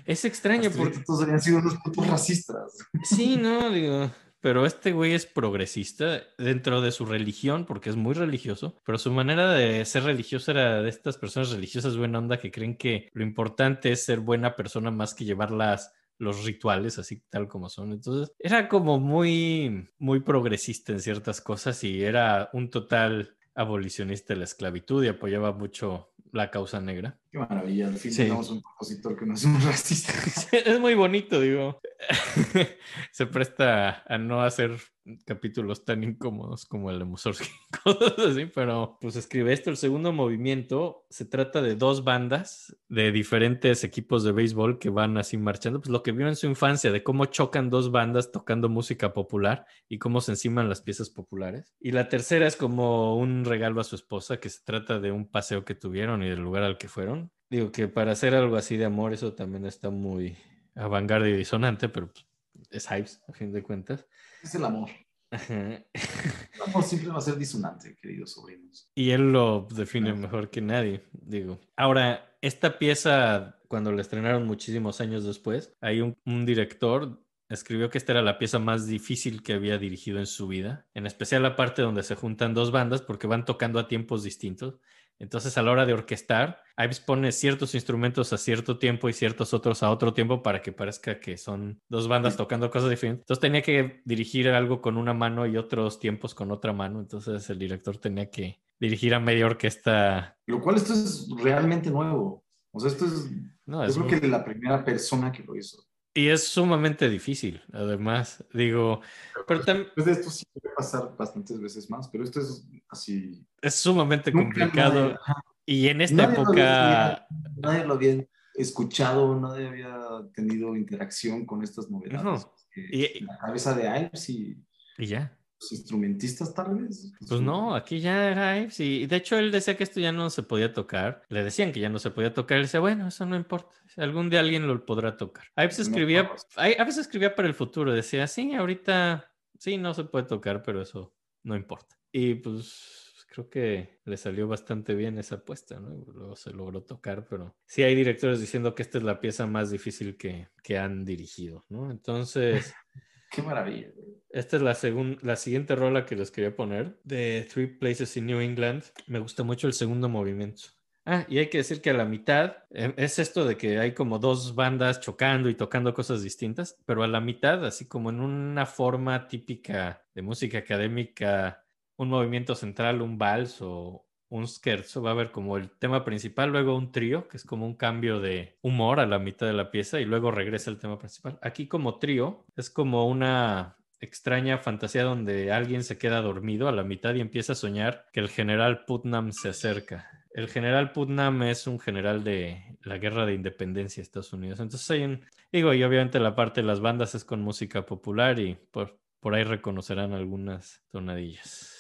Es extraño porque... Todos habían sido unos putos racistas. Sí, no, digo, pero este güey es progresista dentro de su religión, porque es muy religioso, pero su manera de ser religioso era de estas personas religiosas buena onda que creen que lo importante es ser buena persona más que llevarlas los rituales así tal como son. Entonces, era como muy, muy progresista en ciertas cosas y era un total abolicionista de la esclavitud y apoyaba mucho la causa negra. Qué maravilla. Al fin Sí. tenemos un compositor que no es un racista. Es muy bonito, digo. Se presta a no hacer capítulos tan incómodos como el de Mussorgsky, cosas así, pero pues escribe esto. El segundo movimiento se trata de dos bandas de diferentes equipos de béisbol que van así marchando, pues lo que vio en su infancia, de cómo chocan dos bandas tocando música popular y cómo se enciman las piezas populares. Y la tercera es como un regalo a su esposa, que se trata de un paseo que tuvieron y del lugar al que fueron. Digo que para hacer algo así de amor, eso también está muy avant y disonante, pero pues, es Hives, a fin de cuentas. Es el amor. Ajá. El amor siempre va a ser disonante, queridos sobrinos. Y él lo define Claro. mejor que nadie, digo. Ahora, esta pieza, cuando la estrenaron muchísimos años después, hay un, un director escribió que esta era la pieza más difícil que había dirigido en su vida, en especial la parte donde se juntan dos bandas porque van tocando a tiempos distintos. Entonces, a la hora de orquestar, Ives pone ciertos instrumentos a cierto tiempo y ciertos otros a otro tiempo para que parezca que son dos bandas tocando cosas diferentes. Entonces, tenía que dirigir algo con una mano y otros tiempos con otra mano. Entonces, el director tenía que dirigir a media orquesta. Lo cual esto es realmente nuevo. O sea, esto es, No, yo es creo muy- que la primera persona que lo hizo. Y es sumamente difícil, además. Digo, pero también Después de esto sí puede pasar bastantes veces más, pero esto es así. es sumamente Nunca complicado. nadie-. Y en esta Nadie lo época, había- nadie lo había escuchado, nadie había tenido interacción con estas novedades. No. Que Y- la cabeza de Ives y y ya. Los instrumentistas, tal vez. Pues no, aquí ya era Ives. Y de hecho, él decía que esto ya no se podía tocar. Le decían que ya no se podía tocar. Él decía, bueno, eso no importa. Algún día alguien lo podrá tocar. Ives No, escribía, vamos. Ives escribía para el futuro. Decía, sí, ahorita sí, no se puede tocar, pero eso no importa. Y pues creo que le salió bastante bien esa apuesta, ¿no? Luego se logró tocar, pero sí hay directores diciendo que esta es la pieza más difícil que, que han dirigido, ¿no? Entonces... Qué maravilla. Esta es la, la siguiente rola que les quería poner de Three Places in New England. Me gusta mucho el segundo movimiento. Ah, y hay que decir que a la mitad eh, es esto de que hay como dos bandas chocando y tocando cosas distintas, pero a la mitad, así como en una forma típica de música académica, un movimiento central, un vals o un scherzo, va a haber como el tema principal, luego un trío, que es como un cambio de humor a la mitad de la pieza y luego regresa el tema principal. Aquí como trío es como una extraña fantasía donde alguien se queda dormido a la mitad y empieza a soñar que el general Putnam se acerca. El general Putnam es un general de la guerra de independencia de Estados Unidos. Entonces hay un, digo, y obviamente la parte de las bandas es con música popular y por, por ahí reconocerán algunas tonadillas.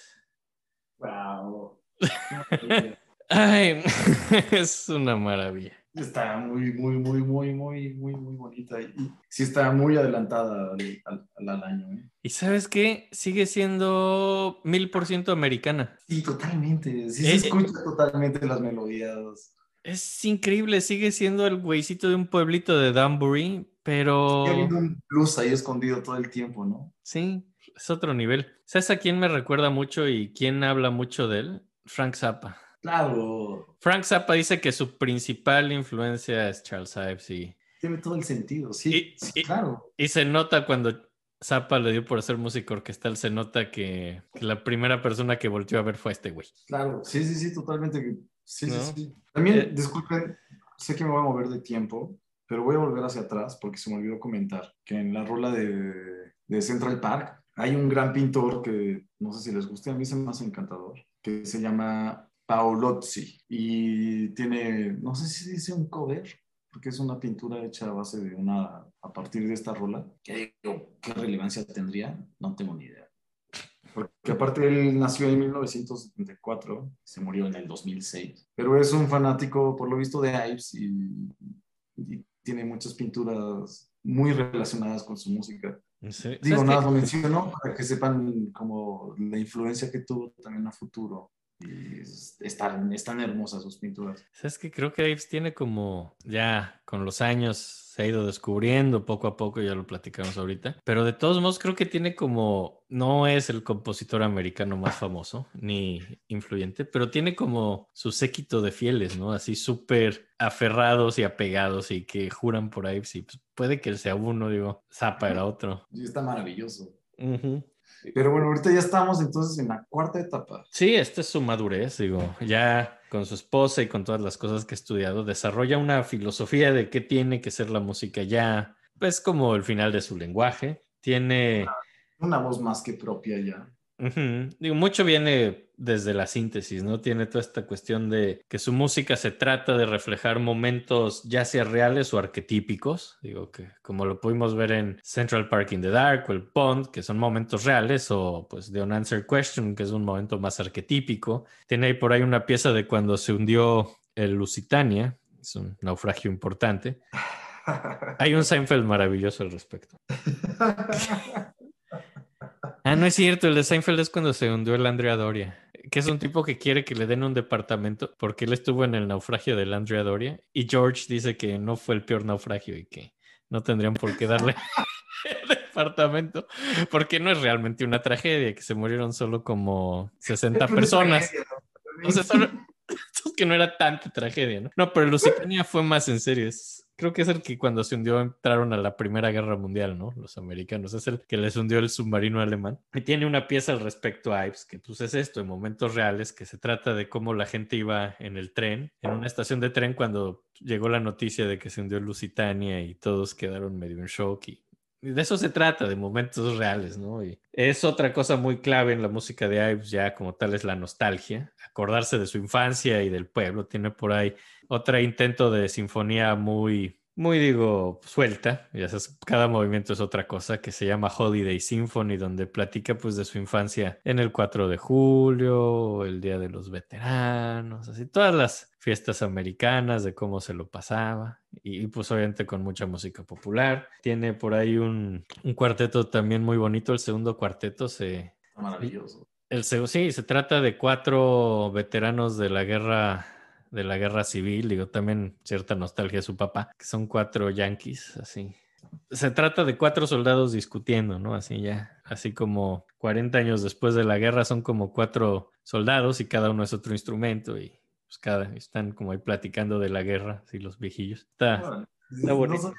Wow. Ay, es una maravilla. Está muy, muy, muy, muy, muy, muy, muy bonita. Y sí está muy adelantada al, al- año. ¿eh? ¿Y sabes qué? Sigue siendo mil por ciento americana. Sí, totalmente. Sí Eh, se escucha totalmente las melodías. Es increíble, sigue siendo el güeycito de un pueblito de Danbury, pero Sigue habiendo un plus ahí escondido todo el tiempo, ¿no? sí, es otro nivel. ¿Sabes a quién me recuerda mucho y quién habla mucho de él? Frank Zappa. Claro, Frank Zappa dice que su principal influencia es Charles Ives y, tiene todo el sentido. Sí, Y- claro. y se nota cuando Zappa le dio por hacer música orquestal, se nota que, que la primera persona que volteó a ver fue este güey. Claro, sí, sí, sí, totalmente. Sí, ¿No? sí, sí. También, Eh, disculpen, sé que me voy a mover de tiempo, pero voy a volver hacia atrás porque se me olvidó comentar que en la rola de, de Central Park hay un gran pintor que no sé si les guste, a mí se me hace encantador, que se llama Paolozzi y tiene, no sé si dice un cover porque es una pintura hecha a base de una, a partir de esta rola. ¿Qué, qué relevancia tendría? No tengo ni idea. Porque aparte él nació en 1974, se murió en el 2006, pero es un fanático por lo visto de Ives y, y tiene muchas pinturas muy relacionadas con su música. Sí. Digo, ¿Sabes nada, lo menciono para que sepan como la influencia que tuvo también a futuro. Y es- están, están hermosas sus pinturas. ¿Sabes que Creo que Ives tiene como, ya con los años se ha ido descubriendo poco a poco, ya lo platicamos ahorita, pero de todos modos creo que tiene como, no es el compositor americano más famoso ni influyente, pero tiene como su séquito de fieles, ¿no? Así súper aferrados y apegados y que juran por Ives y pues, puede que él sea uno, digo, Zappa era otro. Está maravilloso. Pero bueno, ahorita ya estamos entonces en la cuarta etapa. Sí, esta es su madurez, digo, ya con su esposa y con todas las cosas que ha estudiado, desarrolla una filosofía de qué tiene que ser la música ya, pues como el final de su lenguaje, tiene, Una voz más que propia ya. Digo, mucho viene desde la síntesis, ¿no? Tiene toda esta cuestión de que su música se trata de reflejar momentos ya sea reales o arquetípicos, digo que como lo pudimos ver en Central Park in the Dark o el Pond, que son momentos reales, o pues The Unanswered Question, que es un momento más arquetípico. Tiene ahí por ahí una pieza de cuando se hundió el Lusitania, es un naufragio importante. Hay un Seinfeld maravilloso al respecto. Ah, no es cierto, el de Seinfeld es cuando se hundió el Andrea Doria, que es un tipo que quiere que le den un departamento porque él estuvo en el naufragio del Andrea Doria y George dice que no fue el peor naufragio y que no tendrían por qué darle el departamento porque no es realmente una tragedia, que se murieron solo como 60 personas. O sea, solo- que no era tanta tragedia, ¿no? No, pero Lusitania fue más en serio. Es- creo que es el que cuando se hundió entraron a la Primera Guerra Mundial, ¿no? Los americanos. Es el que les hundió el submarino alemán. Y tiene una pieza al respecto a Ives, que pues es esto, en momentos reales, que se trata de cómo la gente iba en el tren, en una estación de tren cuando llegó la noticia de que se hundió Lusitania y todos quedaron medio en shock y de eso se trata, de momentos reales, ¿no? Y es otra cosa muy clave en la música de Ives, ya como tal, es la nostalgia, acordarse de su infancia y del pueblo. Tiene por ahí otro intento de sinfonía muy, muy, digo, suelta, ya sabes, cada movimiento es otra cosa, que se llama Holiday Symphony, donde platica pues de su infancia en el 4 de julio, el Día de los Veteranos, así, todas las fiestas americanas, de cómo se lo pasaba, y, pues obviamente con mucha música popular. Tiene por ahí un, un cuarteto también muy bonito, el segundo cuarteto se... Maravilloso. El, seg- sí, se trata de cuatro veteranos de la guerra de la guerra civil, digo, también cierta nostalgia de su papá, que son cuatro yanquis, así. Se trata de cuatro soldados discutiendo, ¿no? Así ya, así como 40 años después de la guerra son como cuatro soldados y cada uno es otro instrumento y pues cada, están como ahí platicando de la guerra, así los viejillos. Está, Órale. está bonito.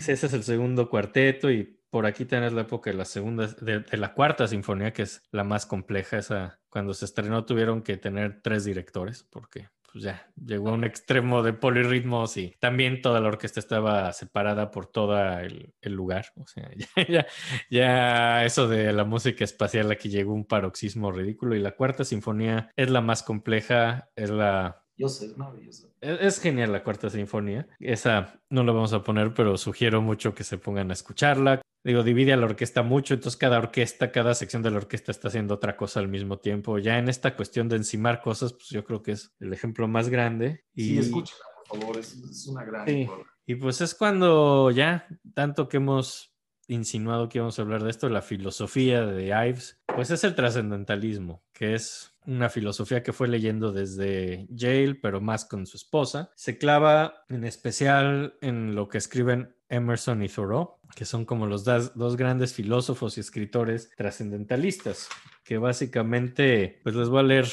Sí, ese es el segundo cuarteto y por aquí tenés la época de la segunda, de, de la cuarta sinfonía, que es la más compleja. Esa, cuando se estrenó tuvieron que tener tres directores porque pues ya llegó a un extremo de polirritmos y también toda la orquesta estaba separada por todo el, el lugar. O sea, ya, ya, ya eso de la música espacial aquí llegó un paroxismo ridículo y la cuarta sinfonía es la más compleja, es la Yo sé, es maravilloso. es, es genial la cuarta sinfonía. Esa no la vamos a poner, pero sugiero mucho que se pongan a escucharla. Digo, divide a la orquesta mucho, entonces cada orquesta, cada sección de la orquesta está haciendo otra cosa al mismo tiempo. Ya en esta cuestión de encimar cosas, pues yo creo que es el ejemplo más grande. Y, Sí, escúchala, por favor, es, es una gran Sí. y pues es cuando ya, tanto que hemos insinuado que íbamos a hablar de esto, la filosofía de Ives, pues es el trascendentalismo, que es una filosofía que fue leyendo desde Yale, pero más con su esposa. Se clava en especial en lo que escriben Emerson y Thoreau, que son como los dos grandes filósofos y escritores trascendentalistas, que básicamente, pues les voy a leer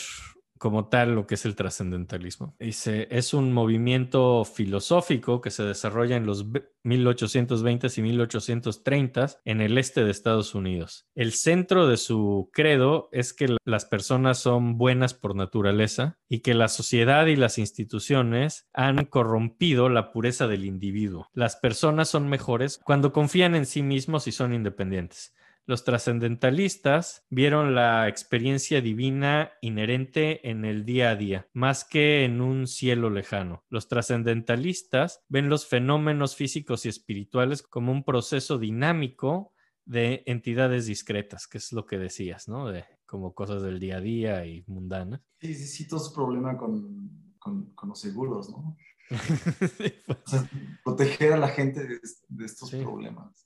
como tal lo que es el trascendentalismo. Dice, es un movimiento filosófico que se desarrolla en los ve- 1820s y 1830s en el este de Estados Unidos. El centro de su credo es que la- las personas son buenas por naturaleza y que la sociedad y las instituciones han corrompido la pureza del individuo. Las personas son mejores cuando confían en sí mismos y son independientes. Los trascendentalistas vieron la experiencia divina inherente en el día a día, más que en un cielo lejano. Los trascendentalistas ven los fenómenos físicos y espirituales como un proceso dinámico de entidades discretas, que es lo que decías, ¿no? De como cosas del día a día y mundanas. Sí, sí, sí, todo su problema con, con, con los seguros, ¿no? Sí, pues. O sea, proteger a la gente de, de estos Sí. problemas.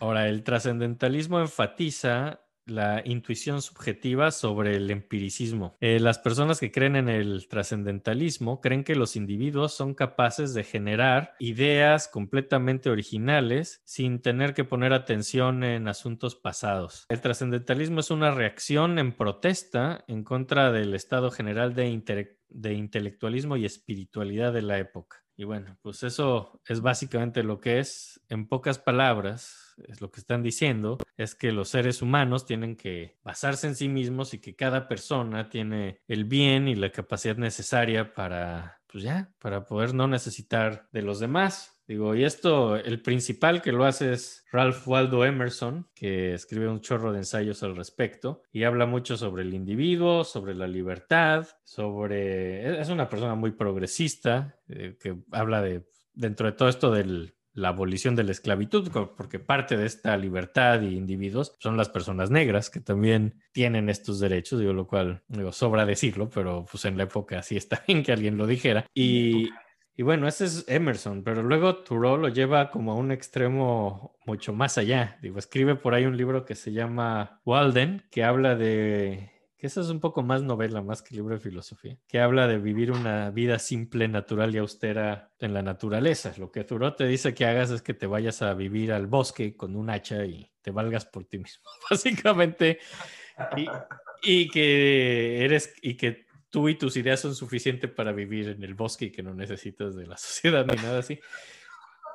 Ahora, el trascendentalismo enfatiza la intuición subjetiva sobre el empiricismo. Eh, las personas que creen en el trascendentalismo creen que los individuos son capaces de generar ideas completamente originales sin tener que poner atención en asuntos pasados. El trascendentalismo es una reacción en protesta en contra del estado general de, intele- de intelectualismo y espiritualidad de la época. Y bueno, pues eso es básicamente lo que es, en pocas palabras, es lo que están diciendo, es que los seres humanos tienen que basarse en sí mismos y que cada persona tiene el bien y la capacidad necesaria para, pues ya, para poder no necesitar de los demás. Digo, y esto, el principal que lo hace es Ralph Waldo Emerson, que escribe un chorro de ensayos al respecto y habla mucho sobre el individuo, sobre la libertad, sobre... Es una persona muy progresista, eh, que habla de, dentro de todo esto del la abolición de la esclavitud, porque parte de esta libertad y individuos son las personas negras que también tienen estos derechos, digo, lo cual digo, sobra decirlo, pero pues en la época sí está bien que alguien lo dijera. Y, y bueno, ese es Emerson, pero luego Thoreau lo lleva como a un extremo mucho más allá. Digo, escribe por ahí un libro que se llama Walden, que habla de que esa es un poco más novela, más que libro de filosofía, que habla de vivir una vida simple, natural y austera en la naturaleza. Lo que Thoreau te dice que hagas es que te vayas a vivir al bosque con un hacha y te valgas por ti mismo, básicamente, y, y que eres y que tú y tus ideas son suficientes para vivir en el bosque y que no necesitas de la sociedad ni nada así.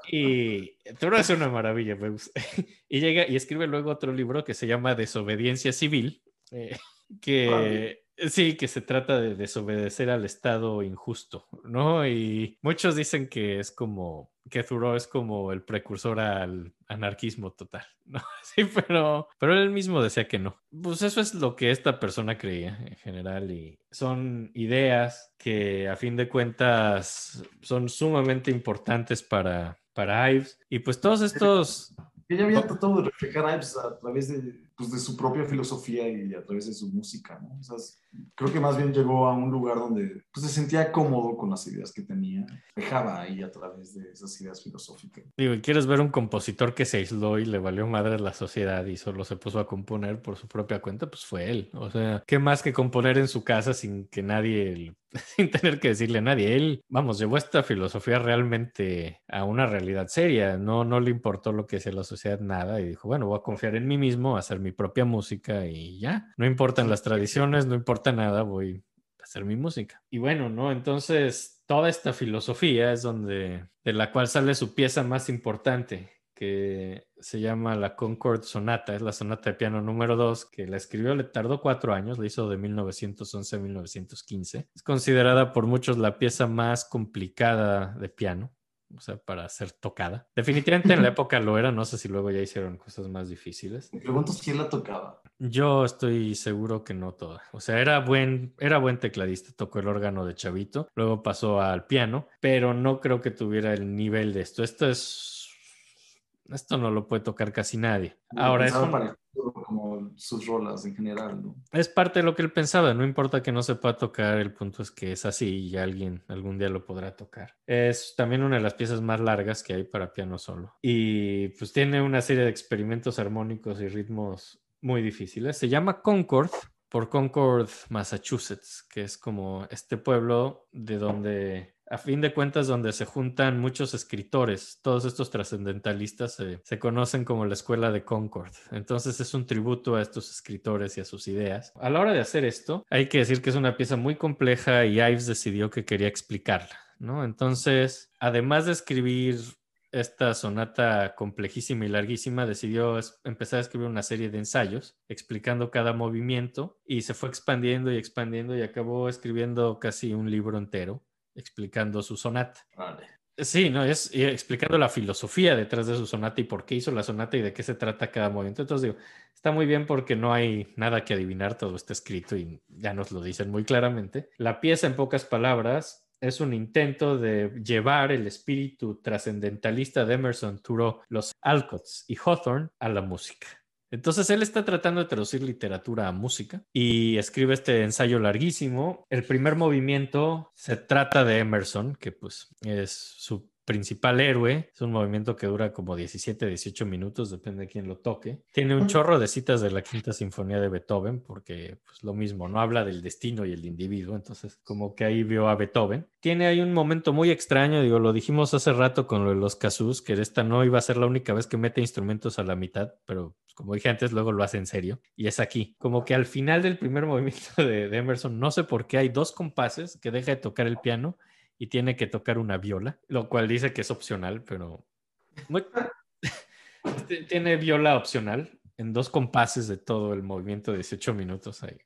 Y Thoreau es una maravilla, gusta. Y llega y escribe luego otro libro que se llama Desobediencia Civil, eh, que sí, que se trata de desobedecer al Estado injusto, ¿no? Y muchos dicen que es como, que Thoreau es como el precursor al anarquismo total, ¿no? Sí, pero, pero él mismo decía que no. Pues eso es lo que esta persona creía en general y son ideas que a fin de cuentas son sumamente importantes para, para Ives. Y pues todos estos... Ella había tratado de reflejar a Ives a través de, pues, de su propia filosofía y a través de su música, ¿no? O sea, es- creo que más bien llegó a un lugar donde pues, se sentía cómodo con las ideas que tenía, dejaba ahí a través de esas ideas filosóficas. Digo, ¿y ¿quieres ver un compositor que se aisló y le valió madre la sociedad y solo se puso a componer por su propia cuenta? Pues fue él. O sea, ¿qué más que componer en su casa sin que nadie, sin tener que decirle a nadie? Él, vamos, llevó esta filosofía realmente a una realidad seria. No, no le importó lo que decía la sociedad, nada. Y dijo, bueno, voy a confiar en mí mismo, hacer mi propia música y ya. No importan las tradiciones, no importa nada, voy a hacer mi música. Y bueno, ¿no? Entonces, toda esta filosofía es donde, de la cual sale su pieza más importante, que se llama la Concord Sonata, es la sonata de piano número 2, que la escribió, le tardó cuatro años, la hizo de 1911 a 1915. Es considerada por muchos la pieza más complicada de piano, o sea, para ser tocada. Definitivamente en la época lo era, no sé si luego ya hicieron cosas más difíciles. Me pregunto si él la tocaba. Yo estoy seguro que no toda. O sea, era buen, era buen tecladista, tocó el órgano de chavito, luego pasó al piano, pero no creo que tuviera el nivel de esto. Esto es, esto no lo puede tocar casi nadie. Ahora es, un- para el futuro, como sus rolas en general, ¿no? es parte de lo que él pensaba. No importa que no sepa tocar, el punto es que es así y alguien algún día lo podrá tocar. Es también una de las piezas más largas que hay para piano solo y pues tiene una serie de experimentos armónicos y ritmos muy difíciles. Se llama Concord por Concord, Massachusetts, que es como este pueblo de donde, a fin de cuentas, donde se juntan muchos escritores. Todos estos trascendentalistas se, se conocen como la escuela de Concord. Entonces es un tributo a estos escritores y a sus ideas. A la hora de hacer esto, hay que decir que es una pieza muy compleja y Ives decidió que quería explicarla, ¿no? Entonces, además de escribir esta sonata complejísima y larguísima, decidió empezar a escribir una serie de ensayos explicando cada movimiento y se fue expandiendo y expandiendo y acabó escribiendo casi un libro entero explicando su sonata. Vale. Sí, no, es explicando la filosofía detrás de su sonata y por qué hizo la sonata y de qué se trata cada movimiento. Entonces digo, está muy bien porque no hay nada que adivinar, todo está escrito y ya nos lo dicen muy claramente. La pieza, en pocas palabras, es un intento de llevar el espíritu trascendentalista de Emerson, Thoreau, los Alcots y Hawthorne a la música. Entonces él está tratando de traducir literatura a música y escribe este ensayo larguísimo. El primer movimiento se trata de Emerson, que pues es su principal héroe. Es un movimiento que dura como 17, 18 minutos, depende de quién lo toque. Tiene un chorro de citas de la Quinta Sinfonía de Beethoven, porque pues lo mismo, no habla del destino y el individuo, entonces como que ahí vio a Beethoven. Tiene ahí un momento muy extraño, digo, lo dijimos hace rato con lo de los casus, que esta no iba a ser la única vez que mete instrumentos a la mitad, pero pues, como dije antes, luego lo hace en serio. Y es aquí, como que al final del primer movimiento de, de Emerson, no sé por qué hay dos compases que deja de tocar el piano y tiene que tocar una viola, lo cual dice que es opcional, pero Este, tiene viola opcional en dos compases de todo el movimiento de 18 minutos. Hay,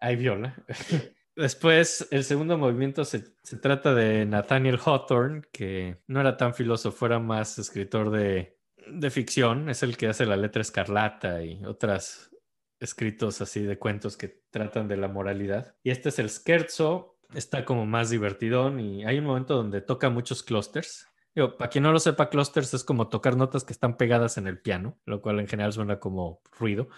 hay viola. Después, el segundo movimiento se, se trata de Nathaniel Hawthorne, que no era tan filósofo, era más escritor de, de ficción. Es el que hace la letra escarlata y otras escritos así de cuentos que tratan de la moralidad. Y este es el scherzo, está como más divertidón y hay un momento donde toca muchos clusters. Digo, para quien no lo sepa, clusters es como tocar notas que están pegadas en el piano, lo cual en general suena como ruido.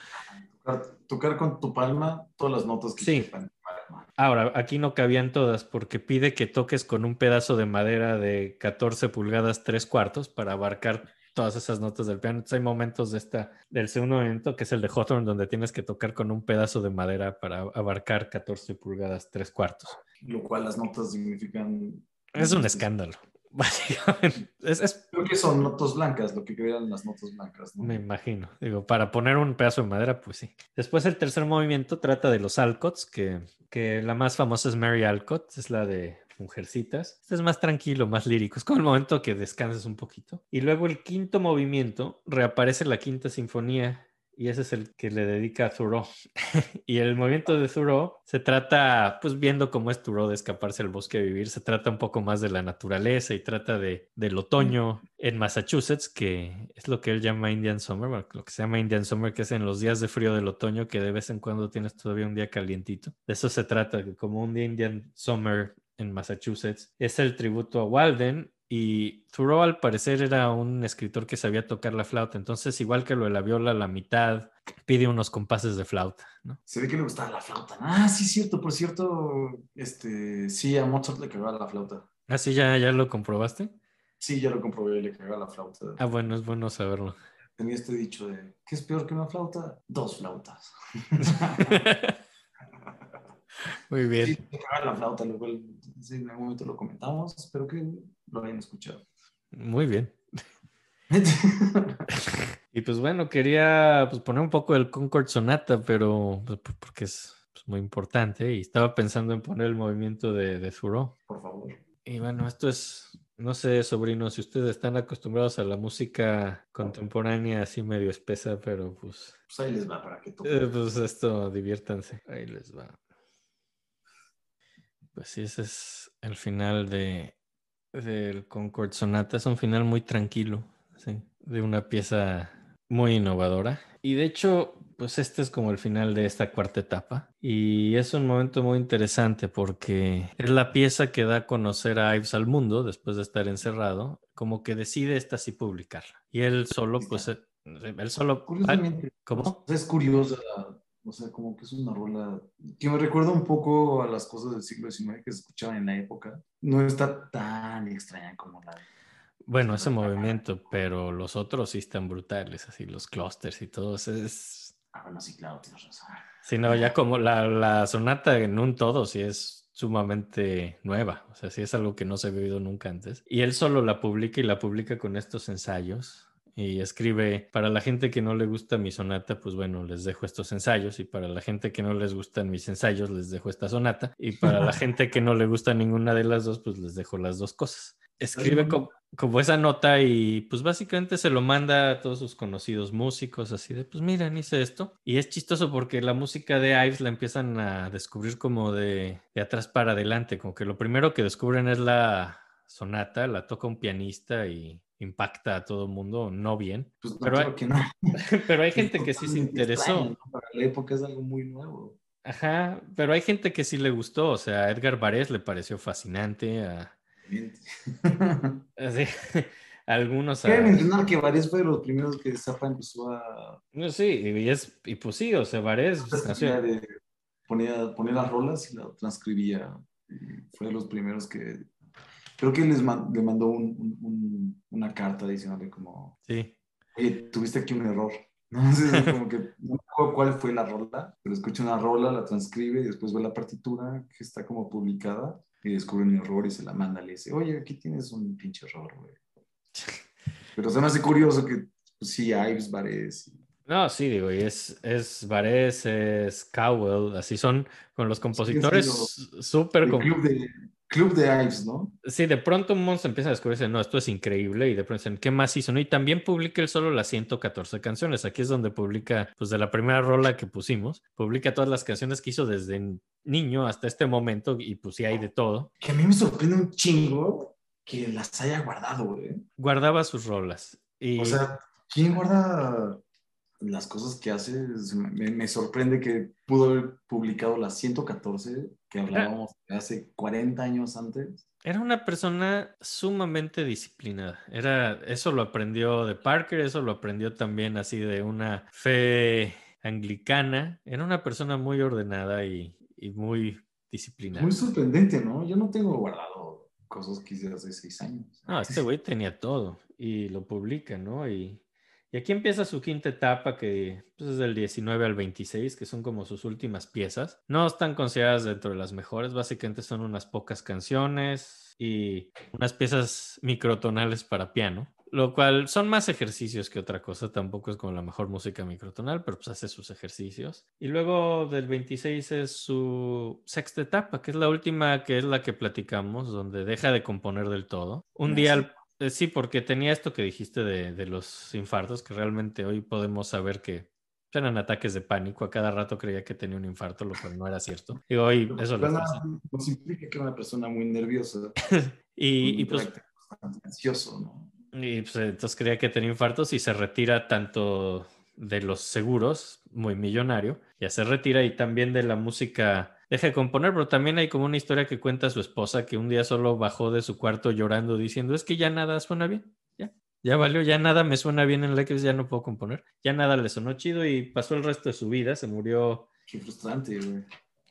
Tocar, tocar con tu palma todas las notas que Sí. quepan en tu palma. Ahora, aquí no cabían todas porque pide que toques con un pedazo de madera de 14 pulgadas 3 cuartos para abarcar todas esas notas del piano. Entonces hay momentos de esta, del segundo momento, que es el de Hawthorne, donde tienes que tocar con un pedazo de madera para abarcar 14 pulgadas 3 cuartos. Lo cual las notas significan. Es un escándalo, básicamente. Es, es- Creo que son notas blancas, lo que crean las notas blancas. ¿no? me imagino. Digo, para poner un pedazo de madera, pues sí. Después el tercer movimiento trata de los Alcots, que, que la más famosa es Mary Alcott, es la de Mujercitas. Este es más tranquilo, más lírico. Es como el momento que descansas un poquito. Y luego el quinto movimiento reaparece la quinta sinfonía y ese es el que le dedica a Thoreau. y el movimiento de Thoreau se trata, pues viendo cómo es Thoreau de escaparse al bosque a vivir, se trata un poco más de la naturaleza y trata de, del otoño en Massachusetts, que es lo que él llama Indian Summer, lo que se llama Indian Summer, que es en los días de frío del otoño, que de vez en cuando tienes todavía un día calientito. De eso se trata, como un Indian Summer en Massachusetts. Es el tributo a Walden y Thoreau al parecer era un escritor que sabía tocar la flauta, entonces igual que lo de la viola, la mitad pide unos compases de flauta, ¿no? Se ve que le gustaba la flauta. Ah, sí, cierto, por cierto. Este, sí, a Mozart le cagaba la flauta. Así ya, ya lo comprobaste. Sí, ya lo comprobé, le cagaba la flauta. Ah, bueno, es bueno saberlo. Tenía este dicho de, ¿qué es peor que una flauta? Dos flautas. Muy bien. Sí, le cagaba la flauta, lo cual sí, en algún momento lo comentamos. Espero que lo hayan escuchado. Muy bien. Y pues bueno, quería pues, poner un poco el Concord Sonata, pero pues, por- porque es pues, muy importante y estaba pensando en poner el movimiento de, de Thoreau. Por favor. Y bueno, esto es, no sé, sobrinos, si ustedes están acostumbrados a la música contemporánea así medio espesa, pero pues, Pues ahí les va para que eh, toquen. pues esto, diviértanse. Ahí les va. Pues sí, ese es el final de del Concord Sonata. Es un final muy tranquilo, sí, de una pieza muy innovadora. Y de hecho, pues este es como el final de esta cuarta etapa. Y es un momento muy interesante porque es la pieza que da a conocer a Ives al mundo después de estar encerrado, como que decide esta sí publicarla. Y él solo, pues, eh, él solo... Curiosamente, ¿Cómo? es curiosa, o sea, como que es una rola que me recuerda un poco a las cosas del siglo XIX que se escuchaban en la época. No está tan extraña como la Bueno, ese movimiento, pero los otros sí están brutales, así los clusters y todo. Es... Ah, bueno, sí, claro, tienes razón. Sí, no, ya como la, la sonata en un todo, sí es sumamente nueva, o sea, sí es algo que no se ha vivido nunca antes. Y él solo la publica y la publica con estos ensayos. Y escribe, para la gente que no le gusta mi sonata, pues bueno, les dejo estos ensayos. Y para la gente que no les gustan mis ensayos, les dejo esta sonata. Y para la gente que no le gusta ninguna de las dos, pues les dejo las dos cosas. Escribe como esa nota y pues básicamente se lo manda a todos sus conocidos músicos, así de, pues miren, hice esto. Y es chistoso porque la música de Ives la empiezan a descubrir como de, de atrás para adelante, como que lo primero que descubren es la, sonata, la toca un pianista y impacta a todo el mundo, no bien. Pues no, Pero hay- que no. Pero hay gente que sí se interesó. extraño, ¿no? Para la época es algo muy nuevo. Ajá, pero hay gente que sí le gustó. O sea, a Edgar Varés le pareció fascinante. A, así, a algunos. a- Quiero mencionar que Varés fue de los primeros que Zappa empezó a no, sí, y, es, y pues sí, o sea, Varés nació- ponía, ponía las rolas y la transcribía. Y fue de los primeros que. Creo que les man- le mandó un- un- un- una carta diciéndole como, Sí, oye, tuviste aquí un error. No sé, como que no me acuerdo cuál fue la rola, pero escucha una rola, la transcribe y después ve la partitura que está como publicada y descubre un error y se la manda. Le dice, oye, aquí tienes un pinche error, güey. Pero se me hace curioso que, pues, sí, Ives, Varese. No, sí, digo, y es, es Varese, es Cowell, así son con los compositores súper... El com- club de, club de Ives, ¿no? Sí, de pronto un monstruo empieza a descubrirse, no, esto es increíble, y de pronto dicen, ¿qué más hizo? ¿No? Y también publica él solo las 114 canciones. Aquí es donde publica, pues de la primera rola que pusimos, publica todas las canciones que hizo desde niño hasta este momento, y pues sí hay de todo. Que a mí me sorprende un chingo que las haya guardado, güey. Guardaba sus rolas. Y O sea, ¿quién guarda las cosas que hace? Me, me- sorprende que pudo haber publicado las 114 que hablábamos de hace 40 años antes. Era una persona sumamente disciplinada. Era, eso lo aprendió de Parker, eso lo aprendió también así de una fe anglicana. Era una persona muy ordenada y, y muy disciplinada. Muy sorprendente, ¿no? Yo no tengo guardado cosas que hice hace 6 años. No, este güey tenía todo y lo publica, ¿no? Y, y aquí empieza su quinta etapa, que pues, es del 19 al 26, que son como sus últimas piezas. No están consideradas dentro de las mejores, básicamente son unas pocas canciones y unas piezas microtonales para piano. Lo cual son más ejercicios que otra cosa, tampoco es como la mejor música microtonal, pero pues hace sus ejercicios. Y luego del 26 es su sexta etapa, que es la última, que es la que platicamos, donde deja de componer del todo. Un día al eh, Sí, porque tenía esto que dijiste de, de los infartos, que realmente hoy podemos saber que eran ataques de pánico. A cada rato creía que tenía un infarto, lo cual no era cierto. Y hoy eso Suena- pasa. Nos implica que era una persona muy nerviosa. Y, pues, ansioso, ¿no? y, pues, entonces creía que tenía infartos y se retira tanto de los seguros, muy millonario, ya se retira y también de la música. Deja de componer, pero también hay como una historia que cuenta su esposa que un día solo bajó de su cuarto llorando diciendo es que ya nada suena bien, ya, ya valió, ya nada me suena bien en la que ya no puedo componer, ya nada le sonó chido y pasó el resto de su vida, se murió, Qué frustrante, güey.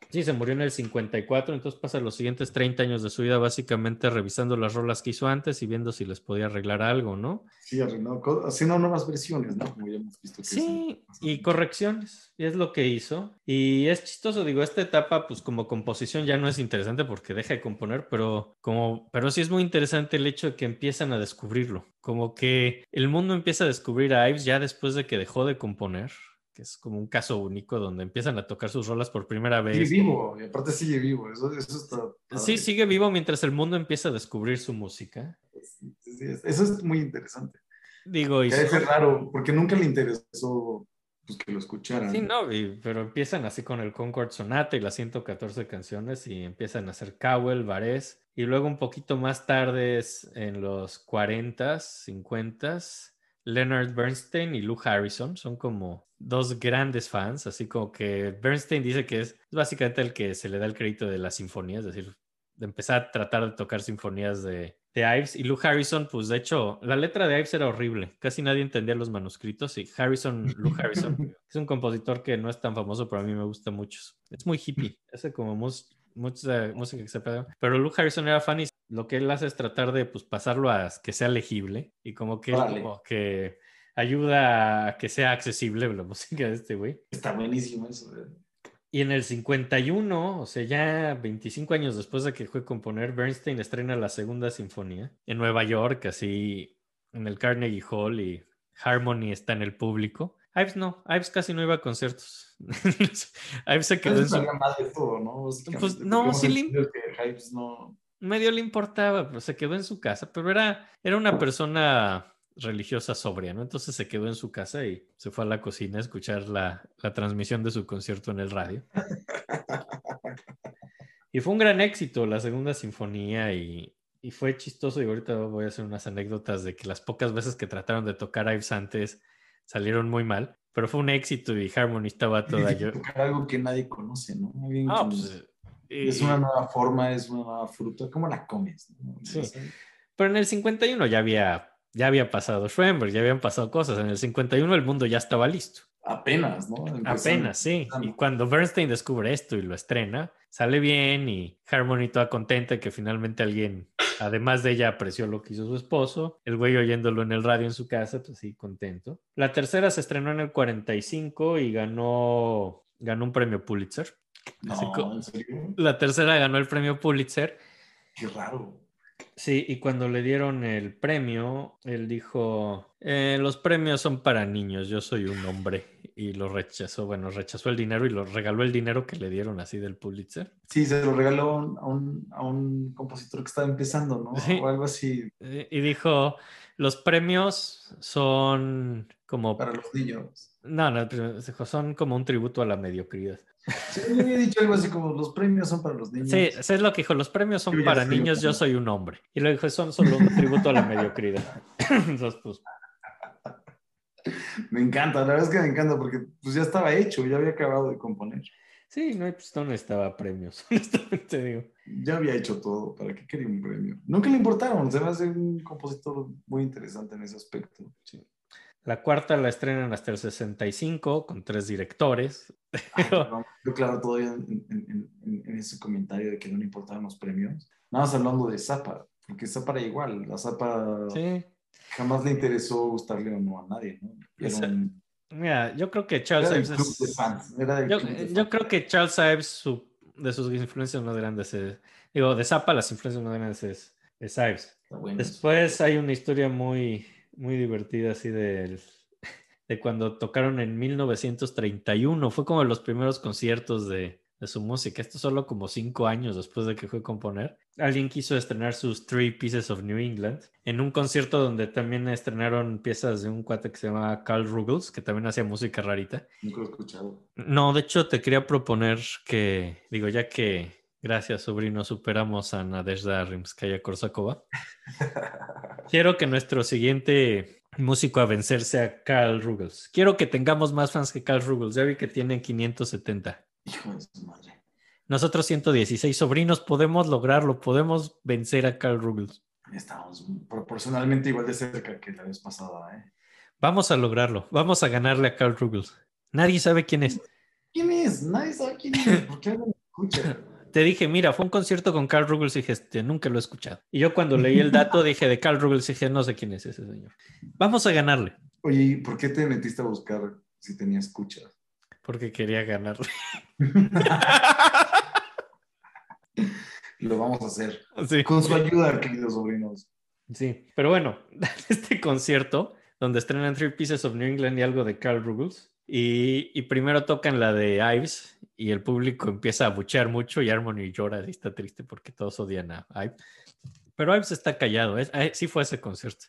Sí, se murió en el 54, entonces pasa los siguientes 30 años de su vida básicamente revisando las rolas que hizo antes y viendo si les podía arreglar algo, ¿no? Sí, co- haciendo nuevas versiones, ¿no? Como ya hemos visto que Sí, y correcciones, y es lo que hizo. Y es chistoso, digo, esta etapa, pues como composición ya no es interesante porque deja de componer, pero como, pero sí es muy interesante el hecho de que empiezan a descubrirlo. Como que el mundo empieza a descubrir a Ives ya después de que dejó de componer, que es como un caso único donde empiezan a tocar sus rolas por primera Sigue vez. vivo, y aparte sigue vivo, eso, eso está... Sí, sigue vivo mientras el mundo empieza a descubrir su música. Sí, eso es muy interesante. Digo, y ser raro, porque nunca le interesó pues, que lo escucharan. Sí, no, y- pero empiezan así con el Concord Sonata y las 114 canciones y empiezan a hacer Cowell, Varese y luego un poquito más tarde es en los 40s, 50s, Leonard Bernstein y Lou Harrison son como dos grandes fans, así como que Bernstein dice que es básicamente el que se le da el crédito de las sinfonías, es decir, de empezar a tratar de tocar sinfonías de, de Ives y Lou Harrison, pues de hecho, la letra de Ives era horrible, casi nadie entendía los manuscritos y Harrison, Lou Harrison, es un compositor que no es tan famoso, pero a mí me gusta mucho. Es muy hippie, hace como mus- mucha música que se pega, pero Lou Harrison era fan y lo que él hace es tratar de pues pasarlo a que sea legible y como que, como que ayuda a que sea accesible la música de este güey. Está buenísimo eso. eh. Y en el 51, o sea, ya 25 años después de que fue a componer, Bernstein estrena la segunda sinfonía en Nueva York, así en el Carnegie Hall y Harmony está en el público. Ives no, Ives casi no iba a conciertos. Ives se quedó en su... sabía más de todo, ¿no? Pues, no, sí le- que no... medio le importaba, pero se quedó en su casa, pero era, era una persona religiosa sobria, ¿no? Entonces se quedó en su casa y se fue a la cocina a escuchar la, la transmisión de su concierto en el radio. Y fue un gran éxito la segunda sinfonía y, y fue chistoso y ahorita voy a hacer unas anécdotas de que las pocas veces que trataron de tocar Ives antes salieron muy mal, pero fue un éxito y Harmony estaba toda yo. Algo que nadie conoce, ¿no? Ah, que- pues, es y- una nueva forma, es una nueva fruta. ¿Cómo la comes? no? Sí. Pero en el 51 ya había, ya había pasado Schoenberg, ya habían pasado cosas. En el 51 el mundo ya estaba listo. Apenas, ¿no? Apenas, sí. Y cuando Bernstein descubre esto y lo estrena, sale bien y Harmony toda contenta que finalmente alguien, además de ella, apreció lo que hizo su esposo. El güey oyéndolo en el radio en su casa, pues sí, contento. La tercera se estrenó en el 45 y ganó, ganó un premio Pulitzer. No, ¿en serio? La tercera ganó el premio Pulitzer. Qué raro. Sí, y cuando le dieron el premio, él dijo, "Eh, los premios son para niños, yo soy un hombre. Y lo rechazó, bueno, rechazó el dinero y lo regaló el dinero que le dieron así del Pulitzer. Sí, se lo regaló a un, a un, compositor que estaba empezando, ¿no? Sí. O algo así Eh, Y dijo, los premios son como... para los niños. No, no, son como un tributo a la mediocridad. Sí, yo había dicho algo así como los premios son para los niños. Sí, eso es lo que dijo, los premios son Yo para niños, yo soy un hombre. Y lo dijo, son solo un tributo a la mediocridad. Entonces, pues, Me encanta, la verdad es que me encanta porque pues ya estaba hecho, ya había acabado de componer. sí, no, pues, no necesitaba premios, honestamente digo. Ya había hecho todo, ¿para qué quería un premio? Nunca le importaron, se me hace un compositor muy interesante en ese aspecto. La cuarta la estrenan hasta el 65 con tres directores. Ay, yo claro todavía en, en- en- en ese comentario de que no le importaban los premios. Nada más hablando de Zappa, porque Zappa era igual, a Zappa Sí. jamás le interesó gustarle o no a nadie, ¿no? Un- Mira, yo creo que Charles Ives es- Yo, yo creo que Charles Ives, su- de sus influencias más grandes, es- digo, de Zappa, las influencias más grandes es, es Ives. Bueno. Después hay una historia muy, muy divertida así del- de cuando tocaron en 1931. Fue como de los primeros conciertos de, de su música. Esto solo como cinco años después de que fue a componer. Alguien quiso estrenar sus Three Pieces of New England en un concierto donde también estrenaron piezas de un cuate que se llama Carl Ruggles, que también hacía música rarita. Nunca lo he escuchado. No, de hecho te quería proponer que, digo, ya que gracias sobrino superamos a Nadezhda Rimskaya Korsakova, quiero que nuestro siguiente músico a vencer sea Carl Ruggles. Quiero que tengamos más fans que Carl Ruggles. Ya vi que tienen 570. Hijo de su madre. Nosotros 116 sobrinos podemos lograrlo, podemos vencer a Carl Ruggles. Estamos proporcionalmente igual de cerca que la vez pasada, ¿eh? Vamos a lograrlo, vamos a ganarle a Carl Ruggles. Nadie sabe quién es. ¿Quién es? Nadie sabe quién es. ¿Por qué alguien lo escucha? Te dije, mira, fue un concierto con Carl Ruggles y dije, este, nunca lo he escuchado. Y yo cuando leí el dato dije de Carl Ruggles dije, no sé quién es ese señor. Vamos a ganarle, Oye, ¿y ¿por qué te metiste a buscar si tenía escucha? porque quería ganarle. Lo vamos a hacer. Sí. Con su ayuda, queridos sobrinos. Sí, pero bueno, este concierto donde estrenan Three Pieces of New England y algo de Carl Ruggles. Y, y primero tocan la de Ives y el público empieza a buchear mucho y Harmony llora y está triste porque todos odian a Ives. Pero Ives está callado, es- eh, sí fue ese concierto.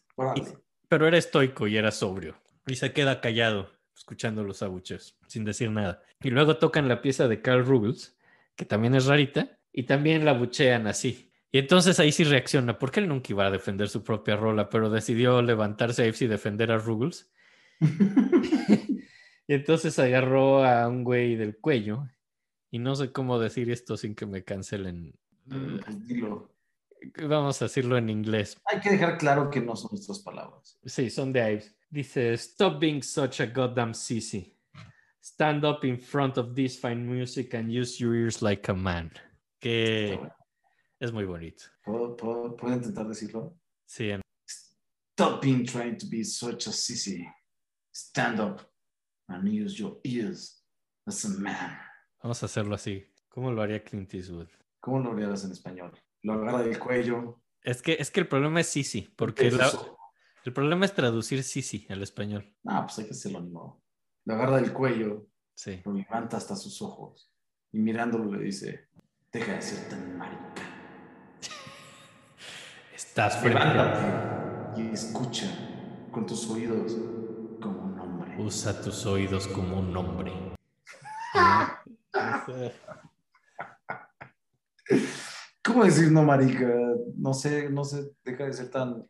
Pero era estoico y era sobrio. Y se queda callado escuchando los abucheos, sin decir nada. Y luego tocan la pieza de Carl Ruggles, que también es rarita, y también la buchean así. Y entonces ahí sí reacciona, porque él nunca iba a defender su propia rola, pero decidió levantarse a Ives y defender a Ruggles. Y entonces agarró a un güey del cuello, y no sé cómo decir esto sin que me cancelen. Mm, Pues dilo. Vamos a decirlo en inglés. Hay que dejar claro que no son nuestras palabras. Sí, son de Ives. Dice, stop being such a goddamn sissy. Stand up in front of this fine music and use your ears like a man. Que bueno. es muy bonito. ¿Puedo, puedo- puedo intentar decirlo? Sí, en- Stop being trying to be such a sissy. Stand up and use your ears as a man. vamos a hacerlo así. ¿Cómo lo haría Clint Eastwood? ¿Cómo lo harías en español? Lo agarra del cuello. Es que, es que el problema es sissy, porque la- el problema es traducir sissy al español. Ah, pues hay que hacerlo modo. Lo agarra del cuello, Sí. lo levanta hasta sus ojos y mirándolo le dice, deja de ser tan marica. Estás. Levántate y escucha con tus oídos. Usa tus oídos como un hombre. ¿Cómo ¿Cómo decir no, marica? No sé, no sé, deja de ser tan...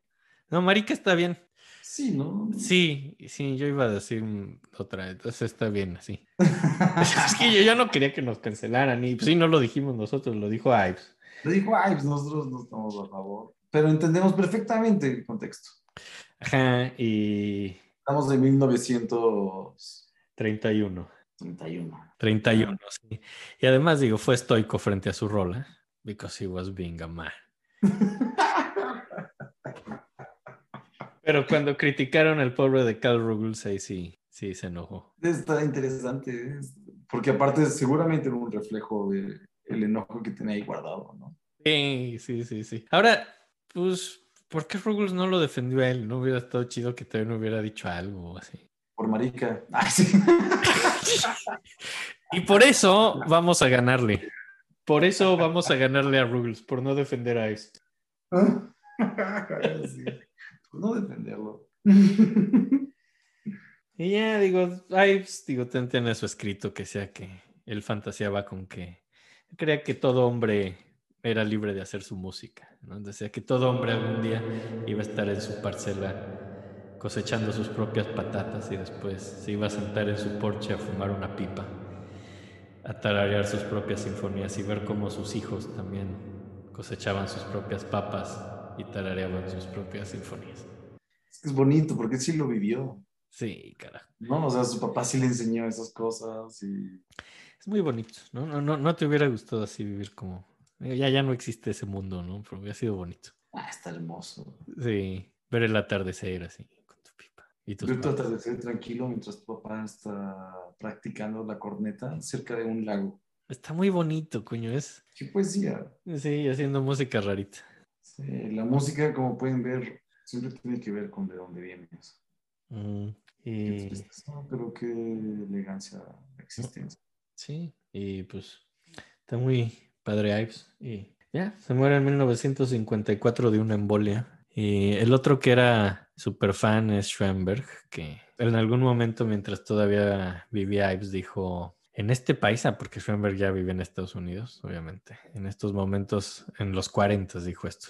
No, marica está bien. Sí, ¿no? Sí, sí, yo iba a decir otra, entonces está bien así. es que yo ya no quería que nos cancelaran y pues, sí, no lo dijimos nosotros, lo dijo Ives. Lo dijo Ives, nosotros no estamos a favor, pero entendemos perfectamente el contexto. Ajá, y... Estamos de 1931. 31. 31, sí. Y además, digo, fue estoico frente a su rola, because he was being a man. Pero cuando criticaron al pobre de Carl Ruggles, ahí sí, sí se enojó. Está interesante, porque aparte seguramente era un reflejo del el enojo que tenía ahí guardado, ¿no? Sí, sí, sí, sí. Ahora, pues, ¿por qué Ruggles no lo defendió a él? ¿No hubiera estado chido que no hubiera dicho algo así? Por marica. Ah, sí. y por eso vamos a ganarle. Por eso vamos a ganarle a Ruggles, por no defender a esto. sí no defenderlo. y ya digo, ay, pues, digo, tiene su escrito que sea que él fantaseaba con que creía que todo hombre era libre de hacer su música, ¿no? Decía que todo hombre algún día iba a estar en su parcela cosechando sus propias patatas y después se iba a sentar en su porche a fumar una pipa, a tararear sus propias sinfonías y ver cómo sus hijos también cosechaban sus propias papas y tarareaban sus propias sinfonías. Es que es bonito porque sí lo vivió. Sí, carajo. No, o sea, su papá sí le enseñó esas cosas y... Es muy bonito, ¿no? No, no, no te hubiera gustado así vivir como... Ya, ya no existe ese mundo, ¿no? Pero hubiera sido bonito. Ah, está hermoso. Sí, ver el atardecer así, con tu pipa. Y ver tu atardecer tranquilo mientras tu papá está practicando la corneta cerca de un lago. Está muy bonito, coño, es... Qué poesía. Sí, haciendo música rarita. Sí, la música, como pueden ver, siempre tiene que ver con de dónde vienes. Mm, y... pero qué elegancia la existencia. Sí, y pues está muy padre Ives. Y ya, se muere en 1954 de una embolia. Y el otro que era súper fan es Schoenberg, que en algún momento mientras todavía vivía Ives dijo, en este país, ah, porque Schoenberg ya vive en Estados Unidos, obviamente. En estos momentos, en los 40 dijo esto.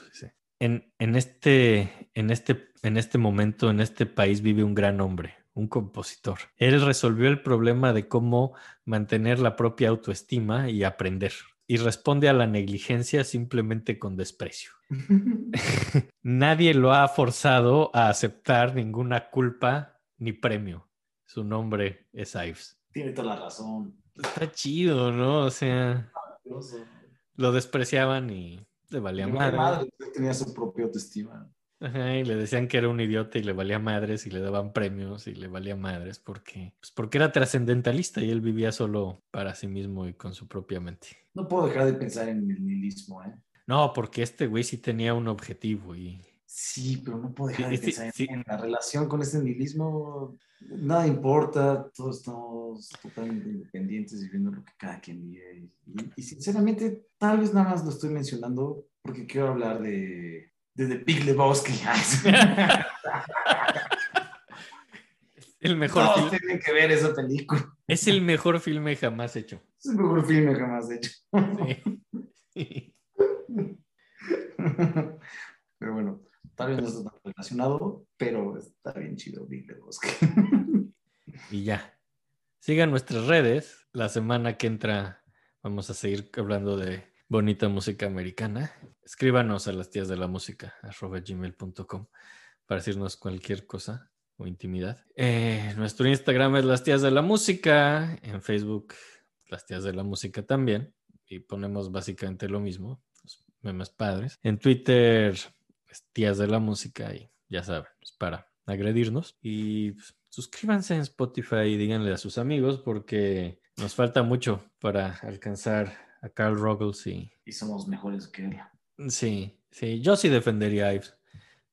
En, en, este, en, este, en este momento, en este país vive un gran hombre, un compositor. Él resolvió el problema de cómo mantener la propia autoestima y aprender. Y responde a la negligencia simplemente con desprecio. Nadie lo ha forzado a aceptar ninguna culpa ni premio. Su nombre es Ives. Tiene toda la razón. Está chido, ¿no? O sea, lo despreciaban y le valía madre. Tenía su propia autoestima. Ajá, y le decían que era un idiota y le valía madres y le daban premios y le valía madres porque, pues porque era trascendentalista y él vivía solo para sí mismo y con su propia mente. No puedo dejar de pensar en el nihilismo, ¿eh? No, porque este güey sí tenía un objetivo y... Sí, pero no puedo dejar de pensar en la relación con ese nihilismo nada importa, todos estamos totalmente independientes y viendo lo que cada quien vive. Y, sinceramente, tal vez nada más lo estoy mencionando porque quiero hablar de, de The Big Lebowski. el mejor Todos tienen que ver esa película. Es el mejor filme jamás hecho. Es el mejor filme jamás hecho. Sí. Pero bueno, Tal vez no está tan relacionado, pero está bien chido Big Lebowski. y ya. Sigan nuestras redes. La semana que entra vamos a seguir hablando de bonita música americana. Escríbanos a las tías de la música, gmail.com, para decirnos cualquier cosa o intimidad. Eh, nuestro Instagram es las tías de la música. En Facebook, las tías de la música también. Y ponemos básicamente lo mismo, los memes padres. En Twitter tías de la música y ya saben, es para agredirnos. Y pues, suscríbanse en Spotify y díganle a sus amigos porque nos falta mucho para alcanzar a Carl Ruggles y... Y somos mejores que él. Sí, sí, yo sí defendería a Ives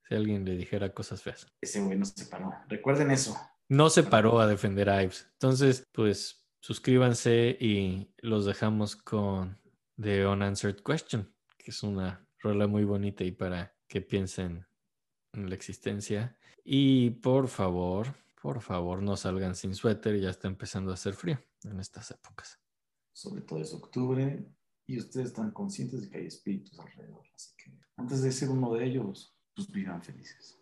si alguien le dijera cosas feas. Ese güey no se paró. Recuerden eso. No se paró a defender a Ives. Entonces, pues suscríbanse y los dejamos con The Unanswered Question, que es una rola muy bonita y para que piensen en la existencia. Y por favor, por favor, no salgan sin suéter, ya está empezando a hacer frío en estas épocas. Sobre todo es octubre, y ustedes están conscientes de que hay espíritus alrededor. Así que antes de ser uno de ellos, pues vivan felices.